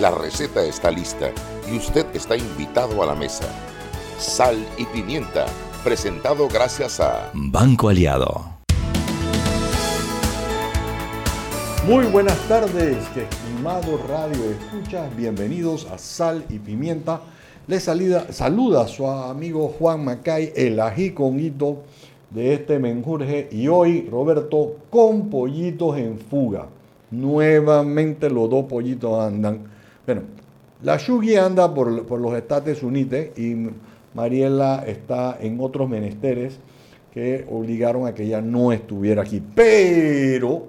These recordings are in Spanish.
La receta está lista y usted está invitado a la mesa. Sal y pimienta, presentado gracias a Banco Aliado. Muy buenas tardes, que estimado radio escuchas, bienvenidos a Sal y Pimienta. Les salida, saluda a su amigo Juan Macay, el ají con hito de este menjurje y hoy Roberto con pollitos en fuga. Nuevamente los dos pollitos andan. Bueno, la Yugi anda por, por los Estados Unidos y Mariela está en otros menesteres que obligaron a que ella no estuviera aquí. Pero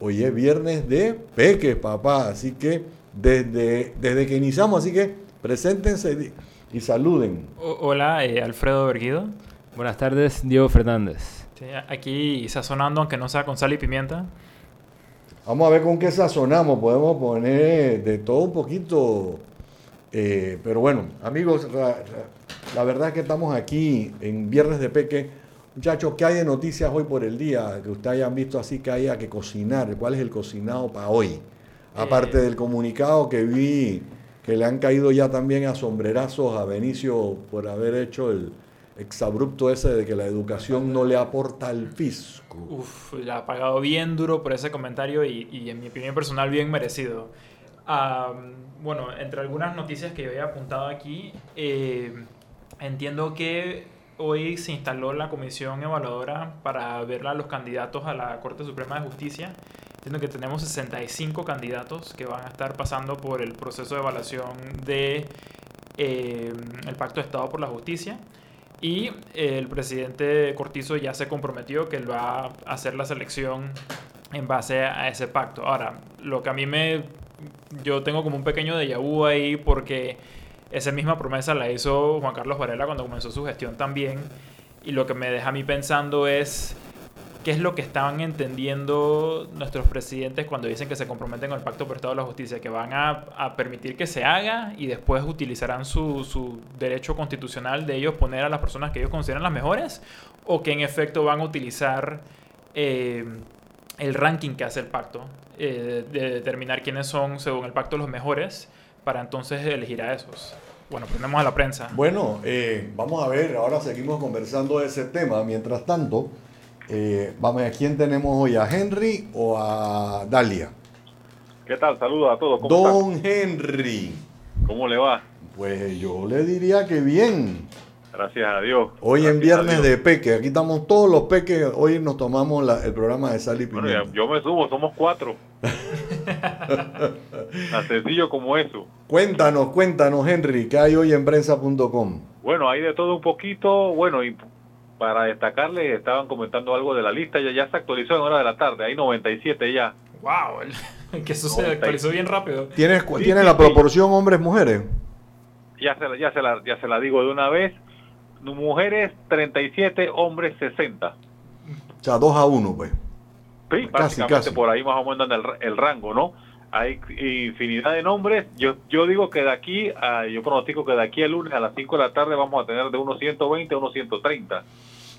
hoy es viernes de peques, papá. Así que desde, desde que iniciamos, así que preséntense y saluden. hola, eh, Alfredo Berguido. Buenas tardes, Diego Fernández. aquí sazonando, aunque no sea con sal y pimienta. Vamos a ver con qué sazonamos. Podemos poner de todo un poquito. Eh, pero bueno, amigos, la verdad es que estamos aquí en Viernes de Peque. Muchachos, ¿qué hay de noticias hoy por el día? Que ustedes hayan visto así que haya que cocinar. ¿Cuál es el cocinado para hoy? Aparte eh. del comunicado que vi que le han caído ya también a sombrerazos a Benicio por haber hecho el exabrupto ese de que la educación no le aporta al fisco. Uf, la ha pagado bien duro por ese comentario y, y en mi opinión personal bien merecido. bueno, entre algunas noticias que yo había apuntado aquí, eh, Entiendo que hoy se instaló la comisión evaluadora para ver a los candidatos a la Corte Suprema de Justicia. Entiendo que tenemos 65 candidatos que van a estar pasando por el proceso de evaluación de eh, el Pacto de Estado por la Justicia. Y el presidente Cortizo ya se comprometió que él va a hacer la selección en base a ese pacto. Ahora, lo que a mí me... Yo tengo como un pequeño déjà vu ahí porque esa misma promesa la hizo Juan Carlos Varela cuando comenzó su gestión también. Y lo que me deja a mí pensando es qué es lo que estaban entendiendo nuestros presidentes cuando dicen que se comprometen con el Pacto por Estado de la Justicia, que van a, permitir que se haga y después utilizarán su, derecho constitucional de ellos poner a las personas que ellos consideran las mejores, o que en efecto van a utilizar eh, el ranking que hace el pacto, eh, de determinar quiénes son, según el pacto, los mejores para entonces elegir a esos. Bueno, ponemos a la prensa. Bueno, eh, vamos a ver, ahora seguimos conversando de ese tema. Mientras tanto, eh, vamos a quién tenemos hoy, a Henry o a Dalia. ¿Qué tal? Saludos a todos. Don Henry. ¿Cómo le va? Pues yo le diría que bien. Gracias a Dios. Hoy en viernes de peque, aquí estamos todos los peques, hoy nos tomamos el programa de Sal y Bueno, yo me subo, somos cuatro. Tan sencillo como eso. Cuéntanos, cuéntanos, Henry, ¿qué hay hoy en prensa.com? Bueno, hay de todo un poquito. Bueno, y para destacarle, estaban comentando algo de la lista, ya, ya se actualizó en hora de la tarde, hay 97 ya. ¡Wow! Que eso se actualizó bien rápido. ¿Tienes, la proporción hombres-mujeres? Ya se, ya, se la, ya se la digo de una vez. Mujeres 37, hombres 60. O sea, 2 a 1, pues. Sí, básicamente por ahí más o menos el, el rango, ¿no? Hay infinidad de nombres. Yo, yo digo que de aquí, a, yo pronostico que de aquí al lunes a las 5 de la tarde vamos a tener de unos 120 a unos 130.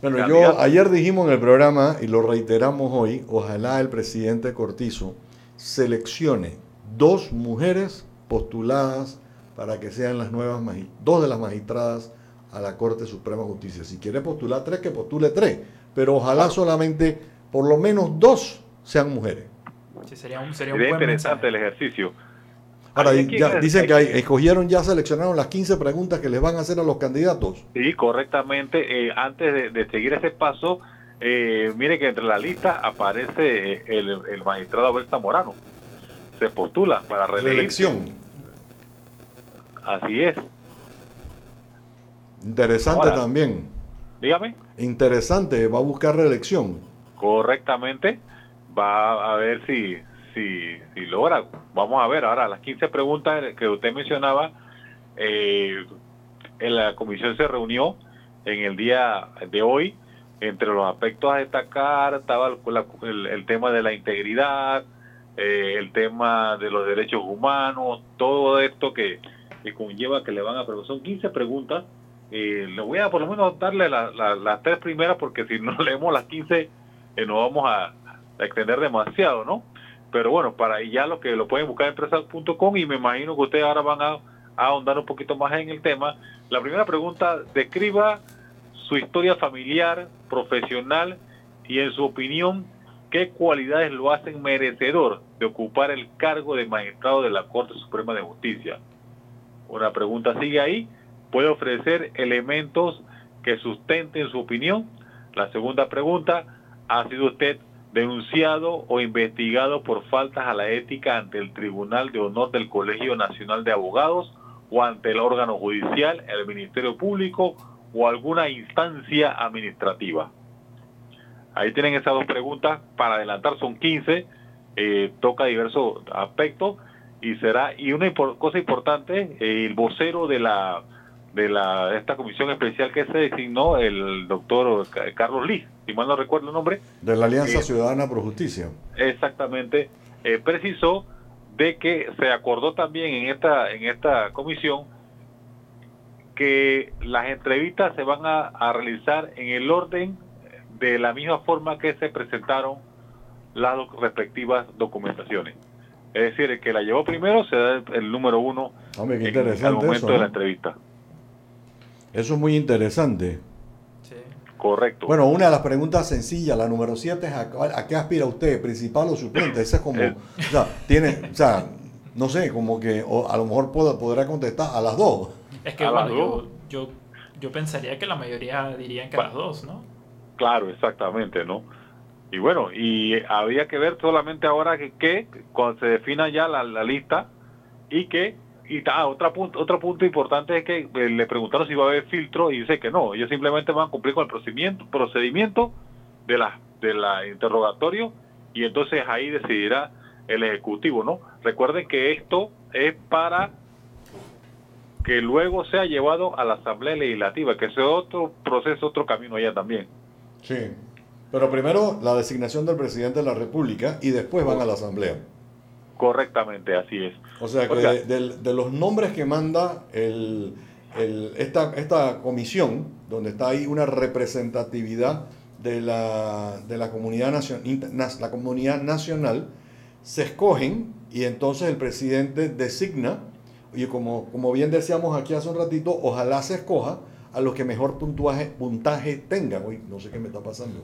Bueno, yo ayer dijimos en el programa y lo reiteramos hoy, ojalá el presidente Cortizo seleccione dos mujeres postuladas para que sean las nuevas dos de las magistradas a la Corte Suprema de Justicia. Si quiere postular tres, que postule tres, pero ojalá solamente por lo menos dos sean mujeres. Sí, sería un, sería un interesante el ejercicio. Ahora, dicen que escogieron, ya seleccionaron las 15 preguntas que les van a hacer a los candidatos. Sí, correctamente. Eh, antes de, seguir ese paso, eh, mire que entre la lista aparece el, magistrado Abel Morano. Se postula para reelección. Así es. Interesante también. Dígame. Interesante, va a buscar reelección correctamente, va a ver si, si, si logra. Vamos a ver ahora las 15 preguntas que usted mencionaba. Eh, en la comisión se reunió en el día de hoy. Entre los aspectos a destacar estaba el, tema de la integridad, eh, el tema de los derechos humanos, todo esto que, que conlleva que le van a preguntar. Son 15 preguntas. Eh, le voy a por lo menos darle las tres primeras porque si no leemos las 15 eh, nos vamos a, extender demasiado, ¿no? Pero bueno, para ya lo que lo pueden buscar en empresas.com y me imagino que ustedes ahora van a, a ahondar un poquito más en el tema. La primera pregunta, describa su historia familiar, profesional y en su opinión, qué cualidades lo hacen merecedor de ocupar el cargo de magistrado de la Corte Suprema de Justicia. Una pregunta sigue ahí. ¿Puede ofrecer elementos que sustenten su opinión? La segunda pregunta, ¿ha sido usted denunciado o investigado por faltas a la ética ante el Tribunal de Honor del Colegio Nacional de Abogados o ante el órgano judicial, el Ministerio Público o alguna instancia administrativa? Ahí tienen esas dos preguntas. Para adelantar son 15. Eh, toca diversos aspectos y será y una cosa importante el vocero de la de la esta comisión especial que se designó el doctor Carlos Lee si mal no recuerdo el nombre de la Alianza eh, Ciudadana Pro Justicia exactamente eh, precisó de que se acordó también en esta en esta comisión que las entrevistas se van a, a realizar en el orden de la misma forma que se presentaron las respectivas documentaciones. Es decir, el que la llevó primero se da el, número uno en, el momento de la entrevista. Eso es muy interesante. Sí. Correcto. Bueno, una de las preguntas sencillas, la número siete es a, qué aspira usted, principal o suplente. Esa es como, o sea, tiene, o sea, no sé, como que o a lo mejor podrá contestar a las dos. Es que bueno, yo, yo, yo, pensaría que la mayoría dirían que a las dos, ¿no? Claro, exactamente, ¿no? Y bueno, y habría que ver solamente ahora que, cuando se defina ya la, lista y que y ah, otra punto, otro punto importante es que eh, le preguntaron si va a haber filtro y dice que no, ellos simplemente van a cumplir con el procedimiento, procedimiento de la de la interrogatorio y entonces ahí decidirá el ejecutivo, ¿no? Recuerden que esto es para que luego sea llevado a la Asamblea Legislativa, que sea otro proceso, otro camino allá también. Sí. Pero primero la designación del presidente de la República y después van a la Asamblea. Correctamente, así es. O sea que de, los nombres que manda el, esta, esta comisión, donde está ahí una representatividad de la, de la, comunidad, la comunidad nacional, se escogen y entonces el presidente designa, y como, como bien decíamos aquí hace un ratito, ojalá se escoja a los que mejor puntuaje, puntaje tengan. Uy, no sé qué me está pasando.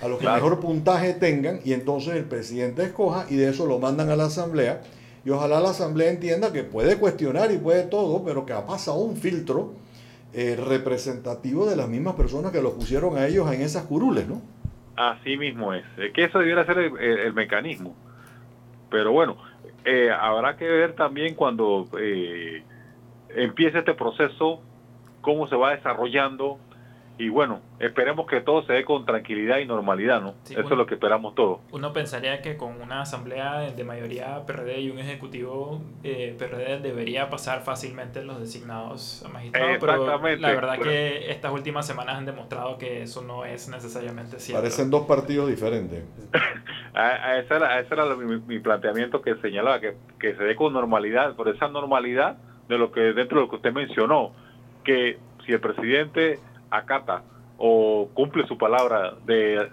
A los que mejor puntaje tengan y entonces el presidente escoja y de eso lo mandan a la asamblea. Y ojalá la asamblea entienda que puede cuestionar y puede todo, pero que ha pasado un filtro eh, representativo de las mismas personas que lo pusieron a ellos en esas curules, ¿no? Así mismo es. es que eso debiera ser el, mecanismo. Pero bueno, eh, habrá que ver también cuando eh, empiece este proceso cómo se va desarrollando y bueno, esperemos que todo se dé con tranquilidad y normalidad, ¿no? Eso es lo que esperamos todos. Uno pensaría que con una asamblea de mayoría PRD y un ejecutivo eh, PRD debería pasar fácilmente los designados a magistrados, pero la verdad que estas últimas semanas han demostrado que eso no es necesariamente cierto. Parecen dos partidos diferentes. a, ese era, mi, planteamiento que señalaba, que, que se dé con normalidad, por esa normalidad de lo que dentro de lo que usted mencionó que si el presidente acata o cumple su palabra de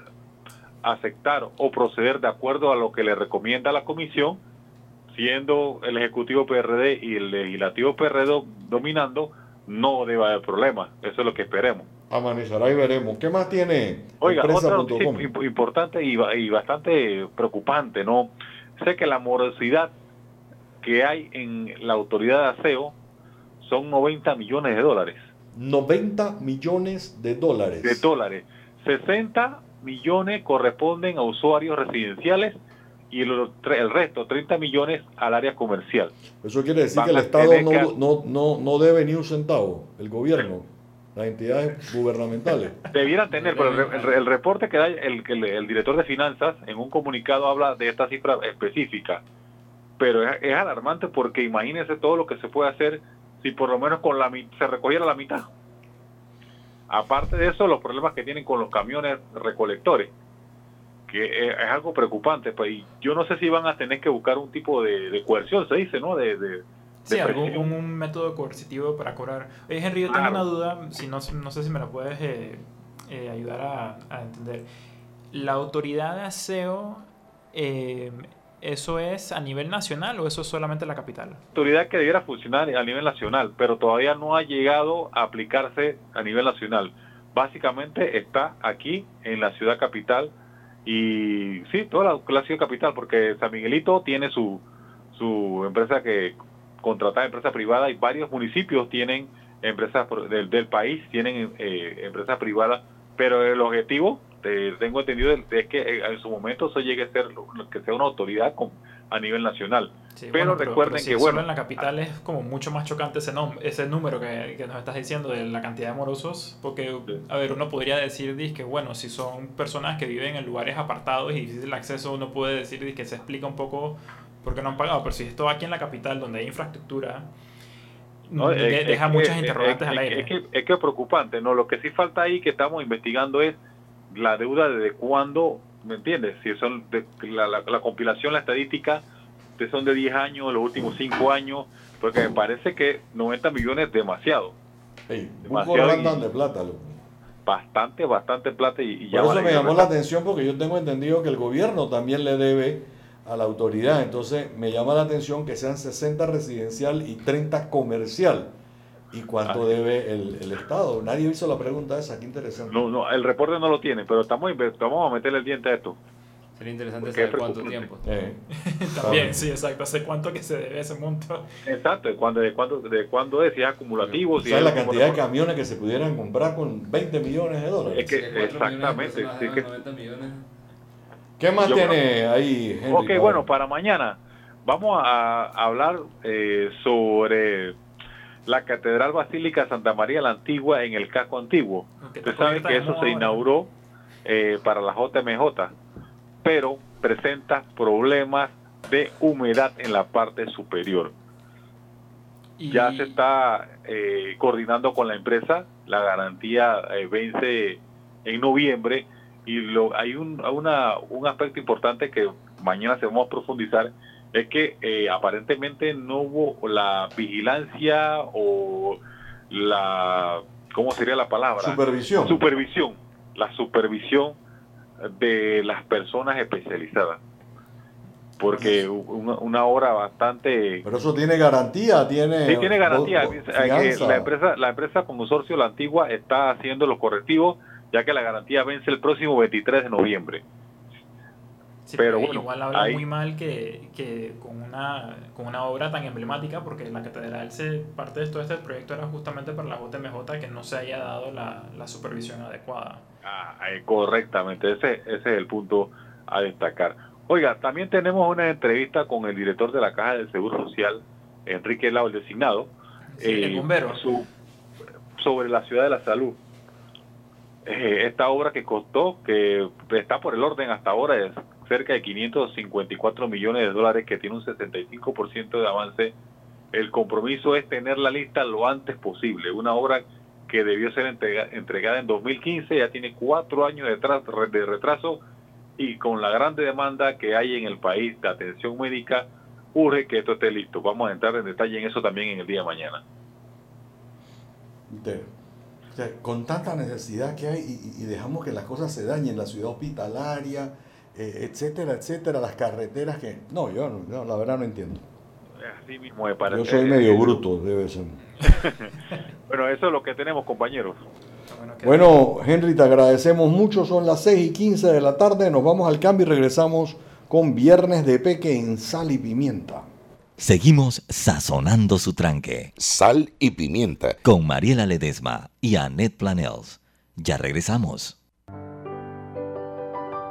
aceptar o proceder de acuerdo a lo que le recomienda la comisión, siendo el Ejecutivo PRD y el Legislativo PRD dominando, no debe haber problema. Eso es lo que esperemos. Amanizará y veremos. ¿Qué más tiene? Oiga, otra importante y, y bastante preocupante, ¿no? Sé que la morosidad que hay en la autoridad de aseo son 90 millones de dólares. 90 millones de dólares. De dólares. 60 millones corresponden a usuarios residenciales y el, el resto, 30 millones, al área comercial. Eso quiere decir que el Estado no, no, no, no, debe ni un centavo, el gobierno. las entidades gubernamentales. Debieran tener, pero el, reporte que da el, el, director de finanzas en un comunicado habla de esta cifra específica, pero es, alarmante porque imagínense todo lo que se puede hacer si por lo menos con la se recogiera la mitad. Aparte de eso, los problemas que tienen con los camiones recolectores, que es, algo preocupante. Pues, yo no sé si van a tener que buscar un tipo de, coerción, se dice, ¿no? De, sí, algún un método coercitivo para cobrar. Oye, Henry, yo tengo una duda, si no, no sé si me la puedes eh, eh, ayudar a, entender. La autoridad de aseo, eh, ¿eso es a nivel nacional o eso es solamente la capital? Autoridad que debiera funcionar a nivel nacional, pero todavía no ha llegado a aplicarse a nivel nacional. Básicamente está aquí en la ciudad capital y sí, toda la, ciudad capital, porque San Miguelito tiene su, su empresa que contratada empresa privada y varios municipios tienen empresas del, del país, tienen eh, empresas privadas, pero el objetivo, tengo entendido, es que eh, en su momento eso llegue a ser que sea una autoridad con, a nivel nacional. pero recuerden que, bueno. en la capital es como mucho más chocante ese, ese número que, que, nos estás diciendo de la cantidad de morosos, porque, a ver, uno podría decir que, bueno, si son personas que viven en lugares apartados y difícil acceso, uno puede decir que se explica un poco porque no han pagado. Pero si esto aquí en la capital, donde hay infraestructura, no, deja muchas interrogantes al aire. Es que, es que es preocupante, ¿no? Lo que sí falta ahí que estamos investigando es la deuda de cuándo, ¿me entiendes? Si son la, la, compilación, la estadística, que son de 10 años, los últimos 5 años, porque me parece que 90 millones es demasiado. demasiado de plata, Bastante, bastante plata. Y, y Por eso me llamó la atención porque yo tengo entendido que el gobierno también le debe a la autoridad. Entonces me llama la atención que sean 60 residencial y 30 comercial. ¿Y cuánto ah. debe el, Estado? Nadie hizo la pregunta esa, qué interesante. No, no, el reporte no lo tiene, pero estamos, vamos a meterle el diente a esto. Sería interesante saber cuánto tiempo. Eh, También, sí, exacto. ¿Hace cuánto que se debe ese monto? Exacto, de cuándo, de cuándo, de cuándo es, si es acumulativo. Si la cantidad de camiones que se pudieran comprar con 20 millones de dólares? Es que, exactamente. Sí, que, millones ¿Qué más tiene ahí, Henry? Ok, bueno, para mañana vamos a hablar eh, sobre la Catedral Basílica Santa María la Antigua en el casco antiguo. Usted sabe que eso se inauguró eh, para la JMJ, pero presenta problemas de humedad en la parte superior. Ya se está eh, coordinando con la empresa, la garantía vence en noviembre y lo, hay un, una, un aspecto importante que mañana se vamos a profundizar, es que eh, aparentemente no hubo la vigilancia o la, ¿cómo sería la palabra? Supervisión. Supervisión, la supervisión de las personas especializadas. Porque una, una obra bastante... Pero eso tiene garantía, tiene... Sí, tiene garantía. la empresa, la empresa consorcio, la antigua, está haciendo los correctivos ya que la garantía vence el próximo 23 de noviembre. Pero bueno, igual habla muy mal que, que, con, una, con una obra tan emblemática, porque la catedral, se, parte de todo este proyecto era justamente para la JMJ, que no se haya dado la, la supervisión adecuada. Ah, eh, correctamente, ese, ese es el punto a destacar. Oiga, también tenemos una entrevista con el director de la Caja del Seguro Social, Enrique Lau, el designado. el bombero. Su, sobre la ciudad de la salud. Eh, esta obra que costó, que está por el orden hasta ahora, es cerca de 554 millones de dólares, que tiene un 65% de avance. El compromiso es tener la lista lo antes posible. Una obra que debió ser entregada en 2015, ya tiene cuatro años de, de retraso y con la grande demanda que hay en el país de atención médica, urge que esto esté listo. Vamos a entrar en detalle en eso también en el día de mañana con tanta necesidad que hay y, dejamos que las cosas se dañen, la ciudad hospitalaria, eh, etcétera, etcétera, las carreteras que... No, yo no, la verdad no entiendo. Así mismo me parece. Yo soy medio bruto, debe ser. bueno, eso es lo que tenemos, compañeros. Bueno, Henry, te agradecemos mucho. Son las 6 y 15 de la tarde. Nos vamos al cambio y regresamos con Viernes de Peque en Sal y Pimienta. Seguimos sazonando su tranque. Sal y pimienta. Con Mariela Ledesma y Annette Planels. Ya regresamos.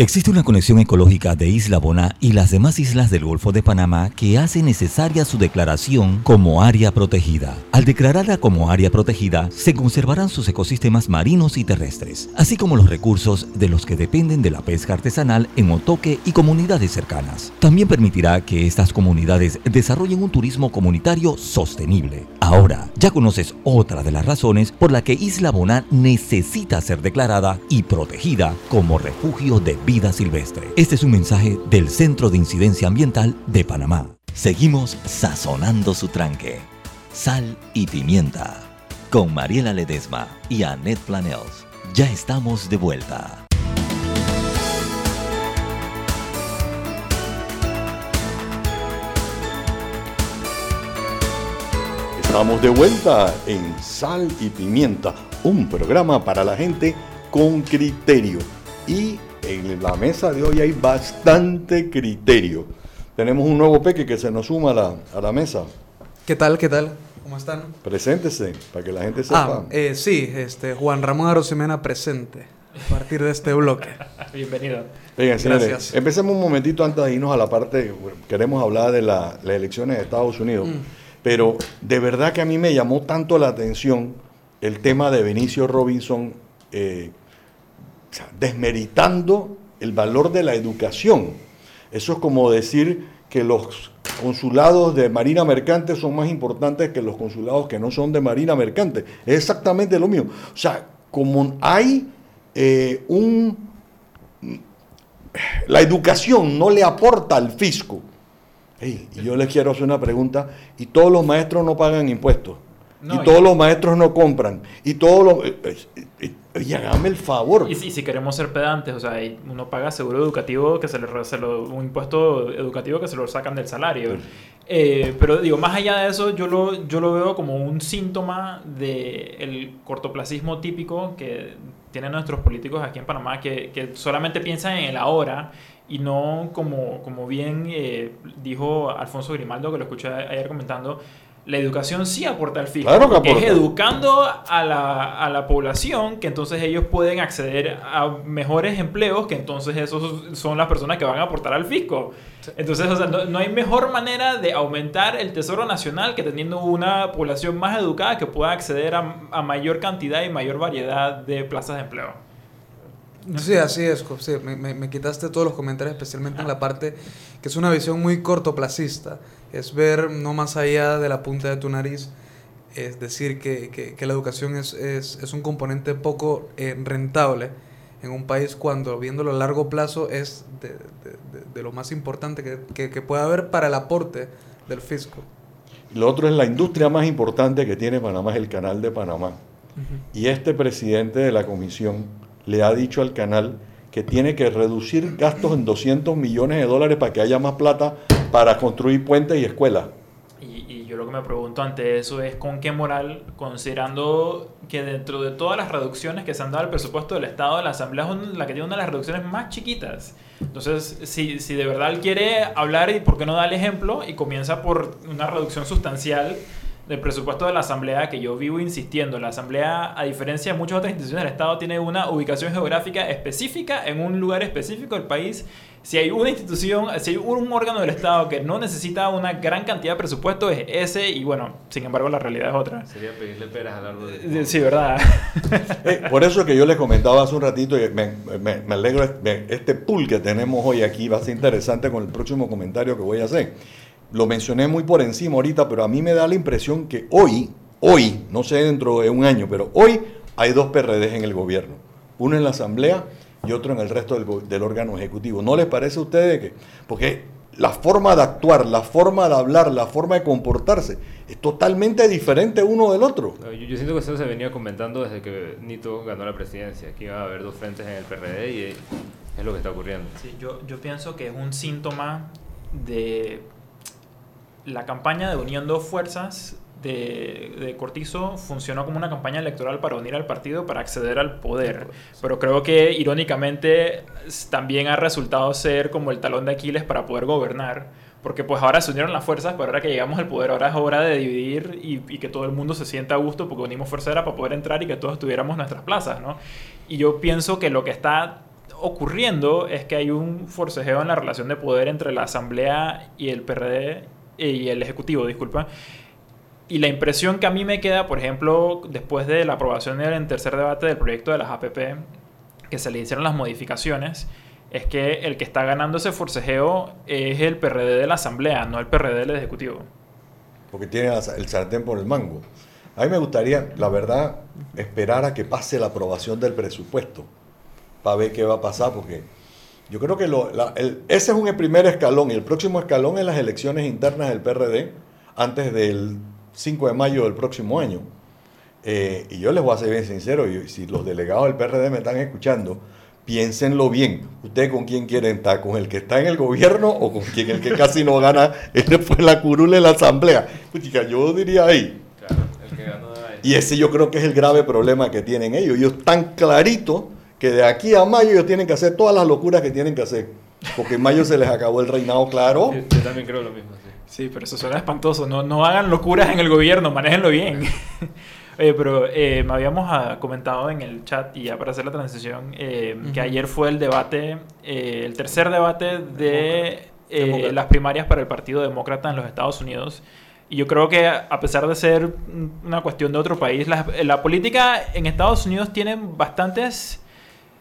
Existe una conexión ecológica de Isla Bona y las demás islas del Golfo de Panamá que hace necesaria su declaración como área protegida. Al declararla como área protegida, se conservarán sus ecosistemas marinos y terrestres, así como los recursos de los que dependen de la pesca artesanal en Otoque y comunidades cercanas. También permitirá que estas comunidades desarrollen un turismo comunitario sostenible. Ahora, ya conoces otra de las razones por la que Isla Bona necesita ser declarada y protegida como refugio de vida silvestre. Este es un mensaje del Centro de Incidencia Ambiental de Panamá. Seguimos sazonando su tranque. Sal y pimienta. Con Mariela Ledesma y Annette Planels. Ya estamos de vuelta. Estamos de vuelta en Sal y Pimienta, un programa para la gente con criterio. Y en la mesa de hoy hay bastante criterio. Tenemos un nuevo peque que se nos suma a la, a la mesa. ¿Qué tal? ¿Qué tal? ¿Cómo están? Preséntese, para que la gente sepa. Ah, eh, sí, este, Juan Ramón Arosemena presente, a partir de este bloque. Bienvenido. Gracias. Empecemos un momentito antes de irnos a la parte, queremos hablar de las elecciones de Estados Unidos, mm. pero de verdad que a mí me llamó tanto la atención el tema de Benicio Robinson, eh, desmeritando el valor de la educación. Eso es como decir que los consulados de Marina Mercante son más importantes que los consulados que no son de Marina Mercante. Es exactamente lo mismo. O sea, como hay eh, un... La educación no le aporta al fisco. y yo les quiero hacer una pregunta. ¿Y todos los maestros no pagan impuestos? y todos los maestros no compran. Y todos los... Eh, y hágame el favor. Y, si queremos ser pedantes, o sea, uno paga seguro educativo, que se le, un impuesto educativo que se lo sacan del salario. Eh, pero digo, más allá de eso, yo lo, yo lo veo como un síntoma del cortoplacismo típico que tienen nuestros políticos aquí en Panamá, que, que solamente piensan en el ahora y no como, como bien eh, dijo Alfonso Grimaldo, que lo escuché ayer comentando, la educación sí aporta al fisco. Claro que Es educando a la, a la, población que entonces ellos pueden acceder a mejores empleos que entonces esos son las personas que van a aportar al fisco. Entonces, o sea, no, hay mejor manera de aumentar el tesoro nacional que teniendo una población más educada que pueda acceder a, a mayor cantidad y mayor variedad de plazas de empleo. Sí, así es. Sí, me, me, quitaste todos los comentarios, especialmente en la parte que es una visión muy cortoplacista. Es ver no más allá de la punta de tu nariz. Es decir, que, que, la educación es, es, es, un componente poco eh, rentable en un país cuando viéndolo a largo plazo es de, de, de lo más importante que, que, puede haber para el aporte del fisco. Lo otro es la industria más importante que tiene Panamá, es el canal de Panamá. Y este presidente de la comisión le ha dicho al canal que tiene que reducir gastos en 200 millones de dólares para que haya más plata para construir puentes y escuelas. Y, y, yo lo que me pregunto ante eso es con qué moral, considerando que dentro de todas las reducciones que se han dado al presupuesto del Estado, la Asamblea es la que tiene una de las reducciones más chiquitas. Entonces, si, si de verdad él quiere hablar, ¿y por qué no da el ejemplo? Y comienza por una reducción sustancial del presupuesto de la Asamblea, que yo vivo insistiendo, la Asamblea, a diferencia de muchas otras instituciones del Estado, tiene una ubicación geográfica específica en un lugar específico del país. Si hay una institución, si hay un órgano del Estado que no necesita una gran cantidad de presupuesto, es ese, y bueno, sin embargo, la realidad es otra. Sería pedirle peras al árbol. De... Sí, ¿verdad? Eh, por eso que yo les comentaba hace un ratito, y me, me, me alegro, este pool que tenemos hoy aquí va a ser interesante con el próximo comentario que voy a hacer lo mencioné muy por encima ahorita, pero a mí me da la impresión que hoy, hoy, no sé dentro de un año, pero hoy hay dos PRDs en el gobierno. Uno en la Asamblea y otro en el resto del, órgano ejecutivo. ¿No les parece a ustedes que.? Porque la forma de actuar, la forma de hablar, la forma de comportarse es totalmente diferente uno del otro. Yo, siento que eso se venía comentando desde que Nito ganó la presidencia, que iba a haber dos frentes en el PRD y es lo que está ocurriendo. Sí, yo, yo pienso que es un síntoma de la campaña de Uniendo Fuerzas de, Cortizo funcionó como una campaña electoral para unir al partido para acceder al poder. Pero creo que irónicamente también ha resultado ser como el talón de Aquiles para poder gobernar. Porque pues ahora se unieron las fuerzas, pero ahora que llegamos al poder, ahora es hora de dividir y, que todo el mundo se sienta a gusto porque unimos fuerzas era para poder entrar y que todos tuviéramos nuestras plazas, ¿no? Y yo pienso que lo que está ocurriendo es que hay un forcejeo en la relación de poder entre la Asamblea y el PRD y el Ejecutivo, disculpa. Y la impresión que a mí me queda, por ejemplo, después de la aprobación en tercer debate del proyecto de las APP, que se le hicieron las modificaciones, es que el que está ganando ese forcejeo es el PRD de la Asamblea, no el PRD del Ejecutivo. Porque tiene el sartén por el mango. A mí me gustaría, la verdad, esperar a que pase la aprobación del presupuesto para ver qué va a pasar, porque yo creo que ese es un primer escalón y el próximo escalón es las elecciones internas del PRD antes del 5 de mayo del próximo año. Eh, y yo les voy a ser bien sincero, y si los delegados del PRD me están escuchando, piénsenlo bien. ¿Ustedes con quién quieren estar? ¿Con el que está en el gobierno o con quien el que casi no gana después la curula en la asamblea? Pues, yo diría ahí. Y ese yo creo que es el grave problema que tienen ellos. Ellos están claritos que de aquí a mayo ellos tienen que hacer todas las locuras que tienen que hacer. Porque en mayo se les acabó el reinado, claro. Yo, también creo lo mismo. Sí. sí, pero eso suena espantoso. No, no hagan locuras en el gobierno, manéjenlo bien. Oye, pero eh, me habíamos ah, comentado en el chat, y ya para hacer la transición, eh, que ayer fue el debate, eh, el tercer debate de las primarias para el Partido Demócrata en los Estados Unidos. Y yo creo que a pesar de ser una cuestión de otro país, la, la política en Estados Unidos tiene bastantes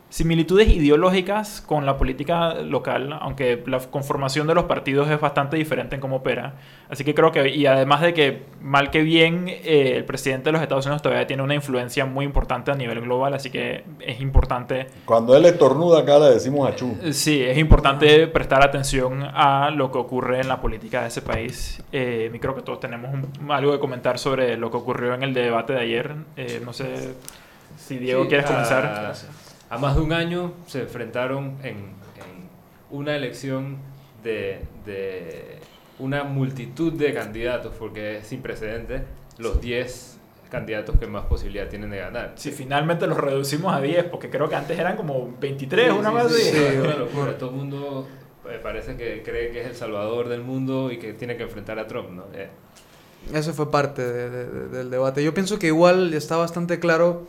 similitudes ideológicas con la política local, aunque la conformación de los partidos es bastante diferente en cómo opera. Así que creo que, y además de que mal que bien, eh, el presidente de los Estados Unidos todavía tiene una influencia muy importante a nivel global, así que es importante... Cuando él estornuda acá le decimos a Chu. Eh, sí, es importante prestar atención a lo que ocurre en la política de ese país. Eh, y creo que todos tenemos algo que comentar sobre lo que ocurrió en el debate de ayer. Eh, no sé si Diego quieres comenzar a más de un año se enfrentaron en, una elección de, una multitud de candidatos, porque es sin precedentes, los 10 candidatos que más posibilidad tienen de ganar. Si finalmente los reducimos a 10, porque creo que antes eran como 23, una más sí, sí, locura. Todo el mundo eh, parece que cree que es el salvador del mundo y que tiene que enfrentar a Trump, ¿no? Eh. Eso fue parte del debate. Yo pienso que igual está bastante claro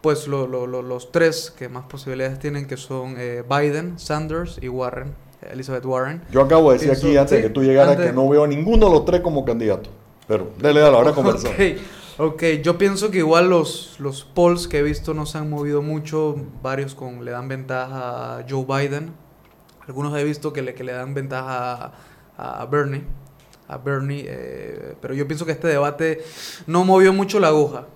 pues lo, lo, los tres que más posibilidades tienen, que son eh, Biden, Sanders y Warren, Elizabeth Warren. Yo acabo de decir aquí, antes de que tú llegaras, que no veo a ninguno de los tres como candidato. Pero dale, dale, ahora conversamos. Okay. Ok, yo pienso que igual los, los polls que he visto no se han movido mucho, varios con, le dan ventaja a Joe Biden, algunos he visto que le, que le dan ventaja a, a Bernie, a Bernie eh, pero yo pienso que este debate no movió mucho la aguja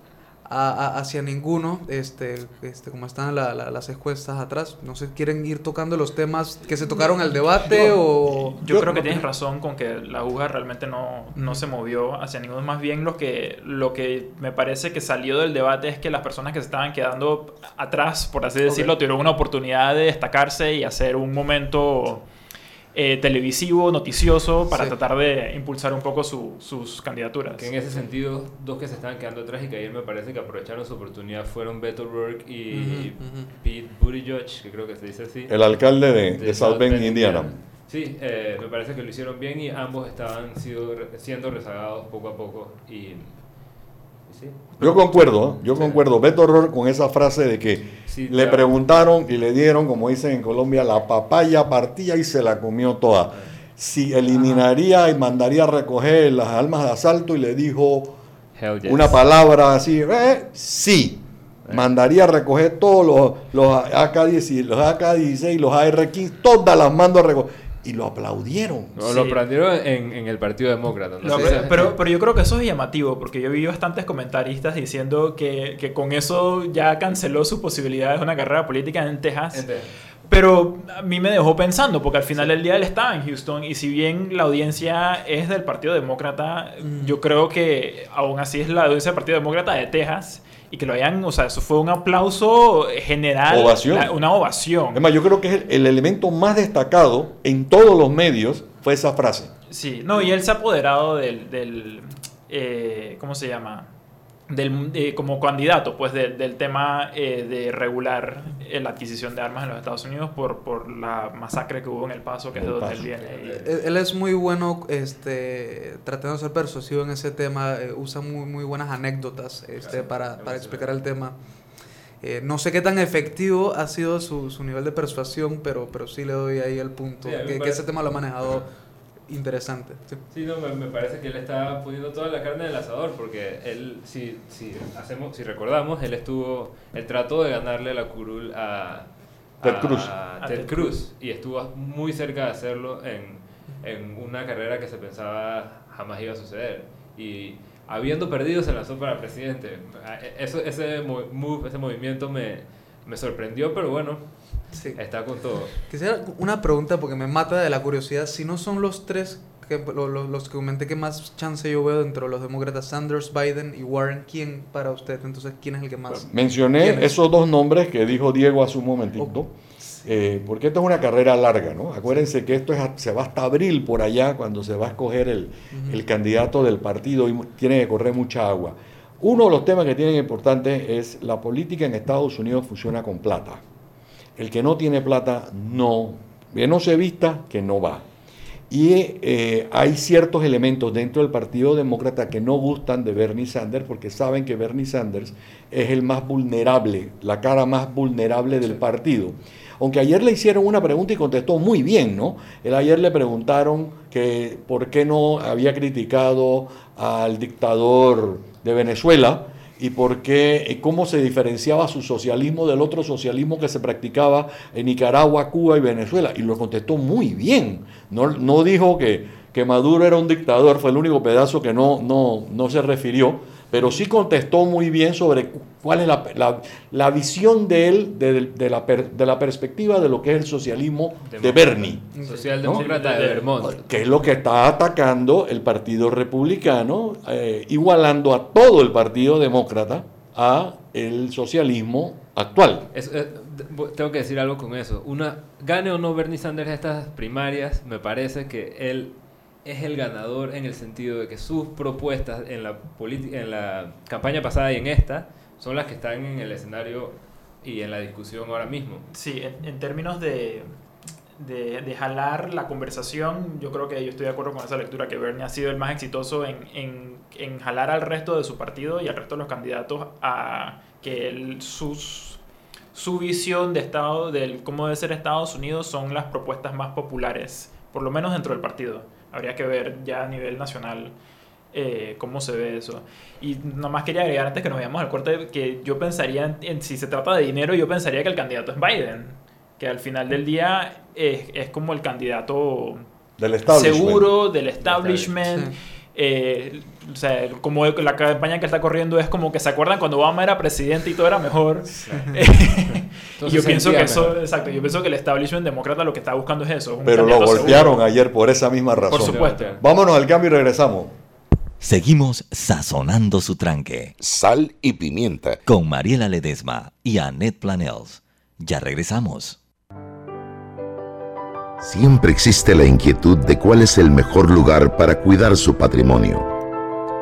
hacia ninguno, este, este, como están las encuestas atrás. No sé, ¿quieren ir tocando los temas que se tocaron al debate o...? Yo, creo que tienes razón con que la aguja realmente no, no se movió hacia ninguno. Más bien lo que, lo que me parece que salió del debate es que las personas que se estaban quedando atrás, por así decirlo, tuvieron una oportunidad de destacarse y hacer un momento eh, televisivo, noticioso, para tratar de impulsar un poco sus candidaturas. Que en ese sentido, dos que se estaban quedando atrás y que ayer me parece que aprovecharon su oportunidad fueron Beto O'Rourke y Pete Buttigieg, que creo que se dice así. El alcalde de, South Bend, Indiana. Sí, eh, me parece que lo hicieron bien y ambos estaban sido, siendo rezagados poco a poco y yo concuerdo, yo concuerdo. Beto Horror con esa frase de que le preguntaron y le dieron, como dicen en Colombia, la papaya partía y se la comió toda. Si eliminaría y mandaría a recoger las almas de asalto y le dijo una palabra así, eh, sí. Mandaría a recoger todos los, los AK-16, los AK-16, los AR-15, todas las mando a recoger y lo aplaudieron. Lo aplaudieron en, el Partido Demócrata. pero, pero, yo creo que eso es llamativo, porque yo vi bastantes comentaristas diciendo que, que con eso ya canceló su posibilidad de una carrera política en Texas. Pero a mí me dejó pensando, porque al final del día él estaba en Houston y si bien la audiencia es del Partido Demócrata, mm. yo creo que aún así es la audiencia del Partido Demócrata de Texas y que lo hayan, o sea, eso fue un aplauso general, una ovación. Es más, yo creo que el, elemento más destacado en todos los medios fue esa frase. Sí, no, y él se ha apoderado del, del eh, ¿cómo se llama? Del, como candidato pues del tema eh, de regular eh, la adquisición de armas en los Estados Unidos por, por la masacre que hubo en El Paso, que es de donde él viene. Él, es muy bueno este, tratando de ser persuasivo en ese tema, eh, usa muy, muy buenas anécdotas este, para, para explicar el tema. no sé qué tan efectivo ha sido su, su, nivel de persuasión, pero, pero sí le doy ahí el punto, que, que, ese tema lo ha manejado interesante. Sí, no, me, parece que él está poniendo toda la carne en el asador, porque él, si, si, hacemos, si recordamos, él estuvo, él trató de ganarle la curul a Ted Cruz. Ted Cruz y estuvo muy cerca de hacerlo en, en una carrera que se pensaba jamás iba a suceder. Y habiendo perdido se lanzó para presidente. Eso, ese, move, ese movimiento me, me sorprendió, pero bueno, Está con todo. Quisiera una pregunta porque me mata de la curiosidad. Si no son los tres que, los, que comenté que más chance yo veo dentro de los demócratas, Sanders, Biden y Warren, ¿quién para usted? Entonces, ¿quién es el que más? Mencioné esos dos nombres que dijo Diego hace un momentito. Eh, porque esto es una carrera larga, ¿no? Acuérdense que esto es, se va hasta abril por allá cuando se va a escoger el, el candidato del partido y tiene que correr mucha agua. Uno de los temas que tienen importantes es la política en Estados Unidos funciona con plata. El que no tiene plata, no, que no se vista, que no va. Y eh, hay ciertos elementos dentro del Partido Demócrata que no gustan de Bernie Sanders porque saben que Bernie Sanders es el más vulnerable, la cara más vulnerable del partido. Aunque ayer le hicieron una pregunta y contestó muy bien, ¿no? El ayer le preguntaron que por qué no había criticado al dictador de Venezuela y por qué, cómo se diferenciaba su socialismo del otro socialismo que se practicaba en Nicaragua, Cuba y Venezuela. Y lo contestó muy bien. No, no dijo que, que Maduro era un dictador, fue el único pedazo que no, no, no se refirió pero sí contestó muy bien sobre cuál es la, la, visión de él de, de, la de, la perspectiva de lo que es el socialismo de Bernie. Socialdemócrata de Vermont. Que es lo que está atacando el Partido Republicano, eh, igualando a todo el Partido Demócrata a el socialismo actual. Eh, tengo que decir algo con eso. Una, gane o no Bernie Sanders estas primarias, me parece que él es el ganador en el sentido de que sus propuestas en la, en la campaña pasada y en esta son las que están en el escenario y en la discusión ahora mismo. Sí, en, términos de, de, jalar la conversación, yo creo que yo estoy de acuerdo con esa lectura, que Bernie ha sido el más exitoso en, en, en jalar al resto de su partido y al resto de los candidatos a que sus, su visión de Estado, del cómo debe ser Estados Unidos, son las propuestas más populares, por lo menos dentro del partido habría que ver ya a nivel nacional eh, cómo se ve eso. Y nada más quería agregar antes que nos veamos al corte que yo pensaría, en, si se trata de dinero, yo pensaría que el candidato es Biden, que al final del día es, es como el candidato del seguro del establishment. Eh, o sea, como la campaña que está corriendo es como que se acuerdan cuando Obama era presidente y todo era mejor. y yo pienso que eso, exacto, yo pienso que el establishment demócrata lo que está buscando es eso. Pero lo golpearon ayer por esa misma razón. Por supuesto. Vámonos al cambio y regresamos. Seguimos sazonando su tranque. Sal y pimienta. Con Mariela Ledesma y Annette Planels. Ya regresamos. Siempre existe la inquietud de cuál es el mejor lugar para cuidar su patrimonio.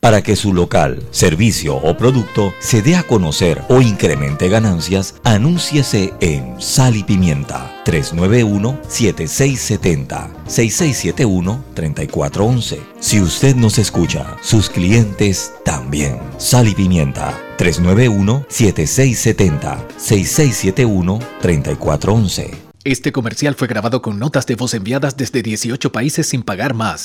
Para que su local, servicio o producto se dé a conocer o incremente ganancias, anúnciese en Sal y Pimienta 391-7670-6671-3411. Si usted nos escucha, sus clientes también. Sal y Pimienta 391-7670-6671-3411. Este comercial fue grabado con notas de voz enviadas desde 18 países sin pagar más.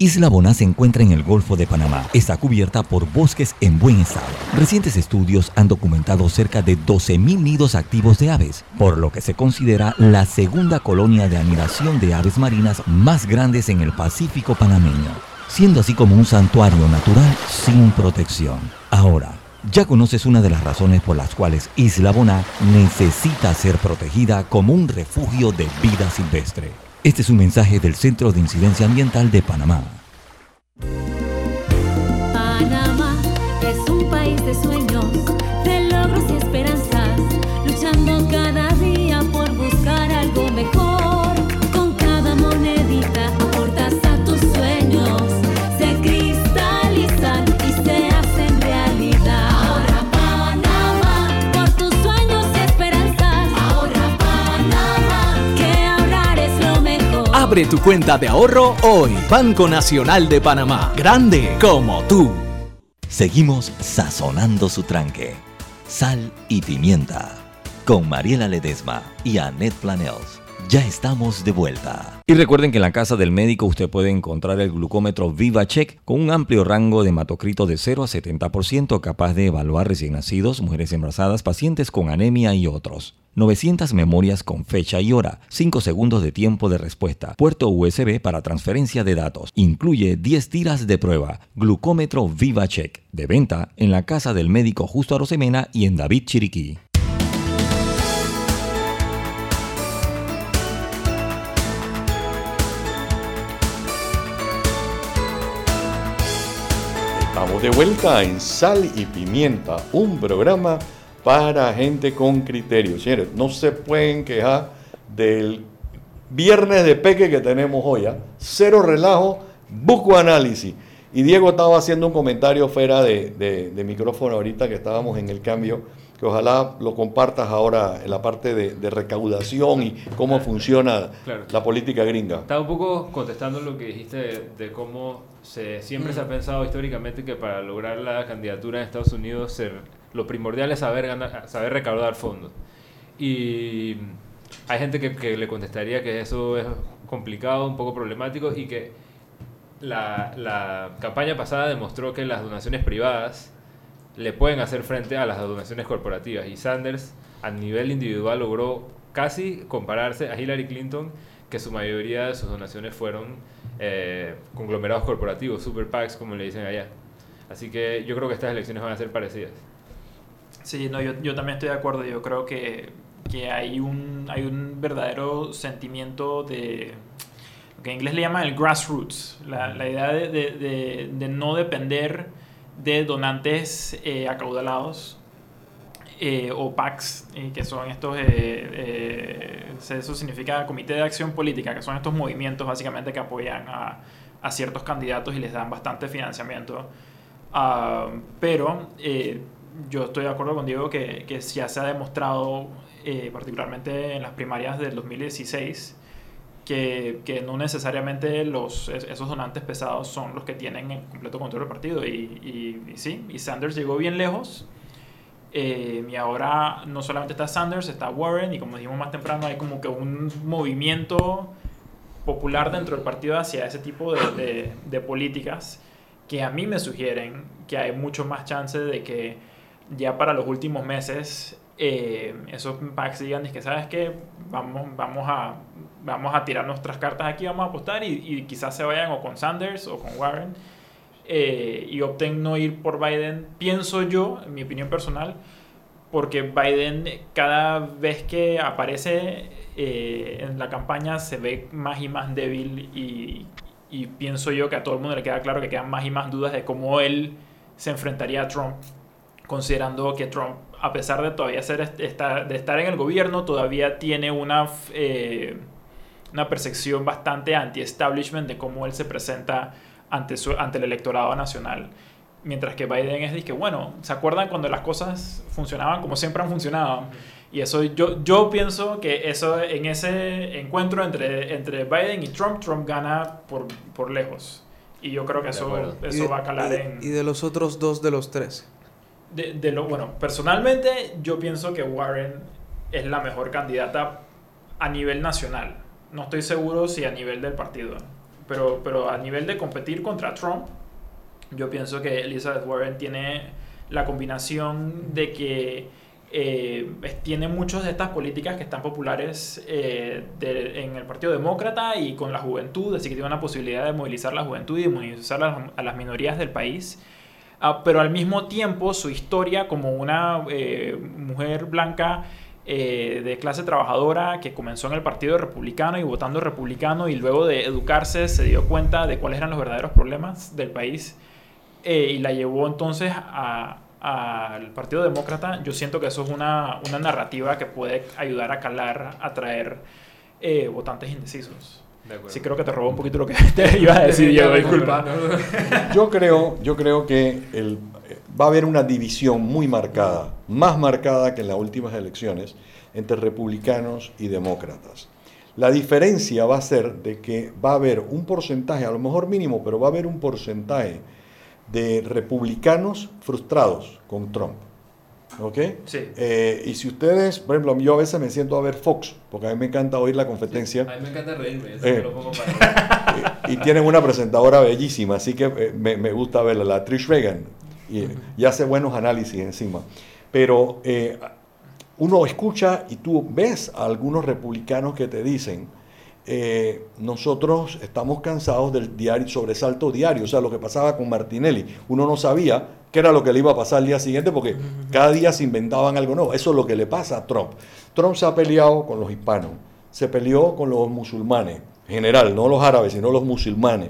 Isla Boná se encuentra en el Golfo de Panamá. Está cubierta por bosques en buen estado. Recientes estudios han documentado cerca de 12.000 nidos activos de aves, por lo que se considera la segunda colonia de anidación de aves marinas más grandes en el Pacífico panameño, siendo así como un santuario natural sin protección. Ahora, ya conoces una de las razones por las cuales Isla Boná necesita ser protegida como un refugio de vida silvestre. Este es un mensaje del Centro de Incidencia Ambiental de Panamá. Panamá es un país de sueños, Abre tu cuenta de ahorro hoy. Banco Nacional de Panamá. Grande como tú. Seguimos sazonando su tranque. Sal y pimienta. Con Mariela Ledesma y Annette Planels. Ya estamos de vuelta. Y recuerden que en la casa del médico usted puede encontrar el glucómetro VivaCheck con un amplio rango de hematocrito de 0 a 70% capaz de evaluar recién nacidos, mujeres embarazadas, pacientes con anemia y otros. 900 memorias con fecha y hora, 5 segundos de tiempo de respuesta, puerto USB para transferencia de datos, incluye 10 tiras de prueba, glucómetro VivaCheck, de venta en la casa del médico Justo Arosemena y en David Chiriquí. Estamos de vuelta en Sal y Pimienta, un programa para gente con criterio. Señores, no se pueden quejar del viernes de peque que tenemos hoy. ¿ah? Cero relajo, buco análisis. Y Diego estaba haciendo un comentario fuera de, de- de micrófono ahorita que estábamos en el cambio, que ojalá lo compartas ahora en la parte de, de recaudación y cómo funciona Claro. la política gringa. Estaba un poco contestando lo que dijiste de, de cómo se, siempre se ha pensado históricamente que para lograr la candidatura en Estados Unidos ser, lo primordial es saber, saber recaudar fondos. Y hay gente que, que le contestaría que eso es complicado, un poco problemático y que la, la campaña pasada demostró que las donaciones privadas le pueden hacer frente a las donaciones corporativas. Y Sanders, a nivel individual, logró casi compararse a Hillary Clinton, que su mayoría de sus donaciones fueron eh, conglomerados corporativos, super PACs, como le dicen allá. Así que yo creo que estas elecciones van a ser parecidas. Sí, no, yo, yo también estoy de acuerdo. Yo creo que, que hay, un, hay un verdadero sentimiento de lo que en inglés le llaman el grassroots, la, la idea de, de, de, no depender de donantes eh, acaudalados eh, o PACs, eh, que son estos, eso significa Comité de Acción Política, que son estos movimientos básicamente que apoyan a, a ciertos candidatos y les dan bastante financiamiento. Uh, pero yo estoy de acuerdo con Diego que, que ya se ha demostrado, particularmente en las primarias del 2016, que, que, no necesariamente los, esos donantes pesados son los que tienen el completo control del partido. Y, y, sí, y Sanders llegó bien lejos. Eh, y ahora no solamente está Sanders, está Warren, y como dijimos más temprano, hay como que un movimiento popular dentro del partido hacia ese tipo de, de, de políticas que a mí me sugieren que hay mucho más chance de que ya para los últimos meses eh, esos packs digan que sabes que vamos, vamos, a, vamos a tirar nuestras cartas aquí, vamos a apostar y, y quizás se vayan o con Sanders o con Warren eh, y opten no ir por Biden, pienso yo, en mi opinión personal, porque Biden cada vez que aparece eh, en la campaña se ve más y más débil y, y pienso yo que a todo el mundo le queda claro que quedan más y más dudas de cómo él se enfrentaría a Trump, considerando que Trump a pesar de todavía ser, de estar en el gobierno, todavía tiene una, eh, una percepción bastante anti-establishment de cómo él se presenta ante, su, ante el electorado nacional. Mientras que Biden es de que, bueno, ¿se acuerdan cuando las cosas funcionaban como siempre han funcionado? Y eso yo, yo pienso que eso en ese encuentro entre, entre Biden y Trump, Trump gana por, por lejos. Y yo creo que eso, eso va a calar en... ¿Y de los otros dos de los tres? De, de, lo bueno, personalmente yo pienso que Warren es la mejor candidata a nivel nacional. No estoy seguro si a nivel del partido, pero, pero a nivel de competir contra Trump, yo pienso que Elizabeth Warren tiene la combinación de que eh, tiene muchas de estas políticas que están populares eh, en el Partido Demócrata y con la juventud, así que tiene una posibilidad de movilizar la juventud y movilizar a, a las minorías del país. Uh, pero al mismo tiempo su historia como una eh, mujer blanca eh, de clase trabajadora que comenzó en el Partido Republicano y votando republicano y luego de educarse se dio cuenta de cuáles eran los verdaderos problemas del país eh, y la llevó entonces al Partido Demócrata. Yo siento que eso es una, una narrativa que puede ayudar a calar, a atraer votantes indecisos. Sí, creo que te robó un poquito lo que te iba a decir, Diego, disculpa. Yo creo, yo creo que el, va a haber una división muy marcada, más marcada que en las últimas elecciones, entre republicanos y demócratas. La diferencia va a ser de que va a haber un porcentaje, a lo mejor mínimo, pero va a haber un porcentaje de republicanos frustrados con Trump ¿Ok? Sí. Eh, y si ustedes, por ejemplo, yo a veces me siento a ver Fox, porque a mí me encanta oír la competencia. a mí me encanta reírme, así eh, lo pongo para... y, y, tienen una presentadora bellísima, así que eh, me, me, gusta verla, la Trish Reagan, y, y hace buenos análisis encima. Pero eh, uno escucha y tú ves a algunos republicanos que te dicen, eh, nosotros estamos cansados del diario, sobresalto diario, o sea, lo que pasaba con Martinelli. Uno no sabía qué era lo que le iba a pasar al día siguiente porque cada día se inventaban algo nuevo. Eso es lo que le pasa a Trump. Trump se ha peleado con los hispanos, se peleó con los musulmanes, en general, no los árabes, sino los musulmanes.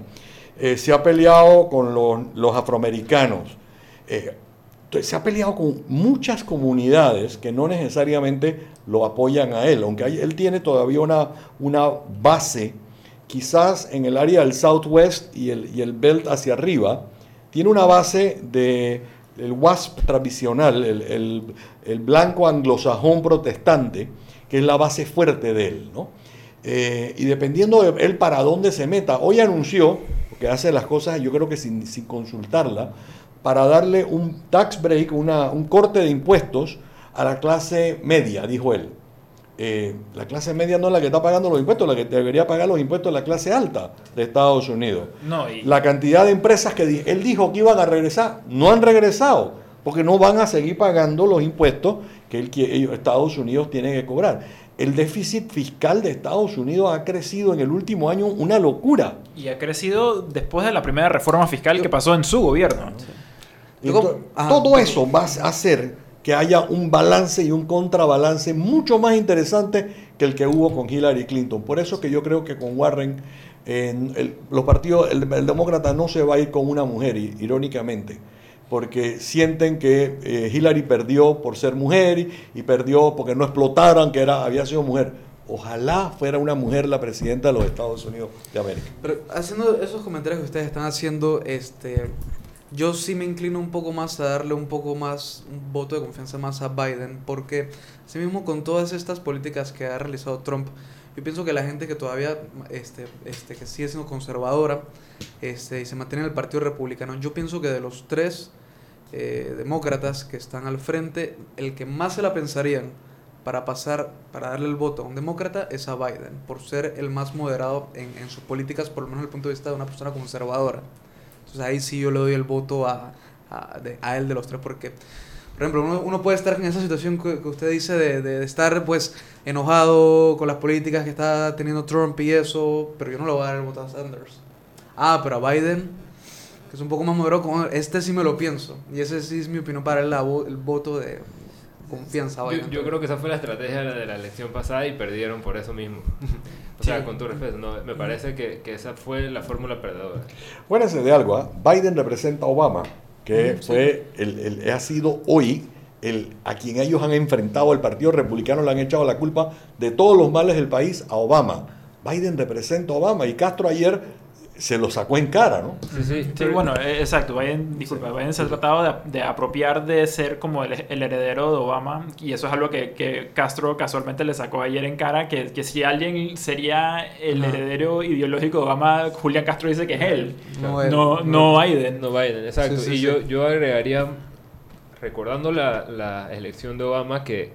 Eh, se ha peleado con los, los afroamericanos. Eh, se ha peleado con muchas comunidades que no necesariamente lo apoyan a él, aunque él tiene todavía una, una base, quizás en el área del Southwest y el, y el Belt hacia arriba, tiene una base de WASP tradicional, el, el, el blanco anglosajón protestante, que es la base fuerte de él. ¿no? Eh, y dependiendo de él para dónde se meta, hoy anunció, porque hace las cosas yo creo que sin, sin consultarla, para darle un tax break, una, un corte de impuestos a la clase media, dijo él. Eh, la clase media no es la que está pagando los impuestos, la que debería pagar los impuestos es la clase alta de Estados Unidos. No, y... La cantidad de empresas que él dijo que iban a regresar, no han regresado, porque no van a seguir pagando los impuestos que él, Estados Unidos tiene que cobrar. El déficit fiscal de Estados Unidos ha crecido en el último año una locura. Y ha crecido después de la primera reforma fiscal que pasó en su gobierno. todo eso va a hacer que haya un balance y un contrabalance mucho más interesante que el que hubo con Hillary Clinton. Por eso que yo creo que con Warren los partidos, el, demócrata no se va a ir con una mujer, irónicamente porque sienten que eh, Hillary perdió por ser mujer y, perdió porque no explotaron que era, había sido mujer. Ojalá fuera una mujer la presidenta de los Estados Unidos de América. Pero haciendo esos comentarios que ustedes están haciendo, este, yo sí me inclino un poco más a darle un poco más, un voto de confianza más a Biden, porque así mismo con todas estas políticas que ha realizado Trump, yo pienso que la gente que todavía, este, este, que sigue siendo conservadora, este, y se mantiene en el Partido Republicano, yo pienso que de los tres eh, demócratas que están al frente, el que más se la pensarían para pasar, para darle el voto a un demócrata es a Biden, por ser el más moderado en, en sus políticas, por lo menos desde el punto de vista de una persona conservadora. Entonces ahí sí yo le doy el voto a, a, a él de los tres, porque, por ejemplo, uno, uno, puede estar en esa situación que, que usted dice de, de, estar pues enojado con las políticas que está teniendo Trump y eso, pero yo no le voy a dar el voto a Sanders. Ah, pero a Biden que es un poco más moderado, este sí me lo pienso. Y ese sí es mi opinión para el, el voto de confianza. Yo, yo, creo que esa fue la estrategia de la elección pasada y perdieron por eso mismo. o sea, con tu respeto, no, me parece que, que, esa fue la fórmula perdedora. Acuérdense de algo, ¿eh? Biden representa a Obama, que fue el, el, ha sido hoy el, a quien ellos han enfrentado, el Partido Republicano le han echado la culpa de todos los males del país a Obama. Biden representa a Obama y Castro ayer se lo sacó en cara, ¿no? Sí, sí, sí bueno, eh, exacto. Biden, disculpa, Biden se ha tratado de, de, apropiar de ser como el, el, heredero de Obama y eso es algo que, que, Castro casualmente le sacó ayer en cara, que, que si alguien sería el heredero ideológico de Obama, Julián Castro dice que es él, no, no, no, Biden. No Biden, exacto. y yo, yo agregaría, recordando la, la elección de Obama, que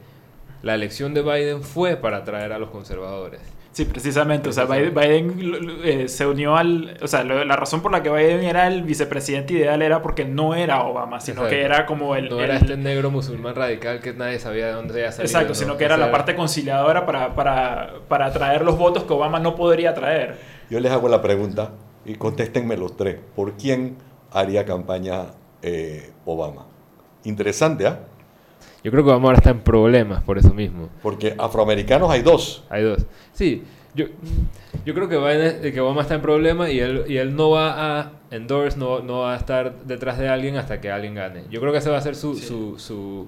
la elección de Biden fue para atraer a los conservadores. Sí, precisamente. O sea, Biden, eh, se unió al. O sea, la razón por la que Biden era el vicepresidente ideal era porque no era Obama, sino que era como el. No era este negro musulmán radical que nadie sabía de dónde había salido. Exacto, sino que era la parte conciliadora para, para, para traer los votos que Obama no podría traer. Yo les hago la pregunta y contéstenme los tres. ¿Por quién haría campaña eh, Obama? Interesante, ¿ah? Yo creo que vamos ahora está en problemas por eso mismo. Porque afroamericanos hay dos. Hay dos. Sí, yo, yo creo que, Biden, que Obama está en problemas y él, y él no va a endorse, no, no va a estar detrás de alguien hasta que alguien gane. Yo creo que esa va a ser su, su, su,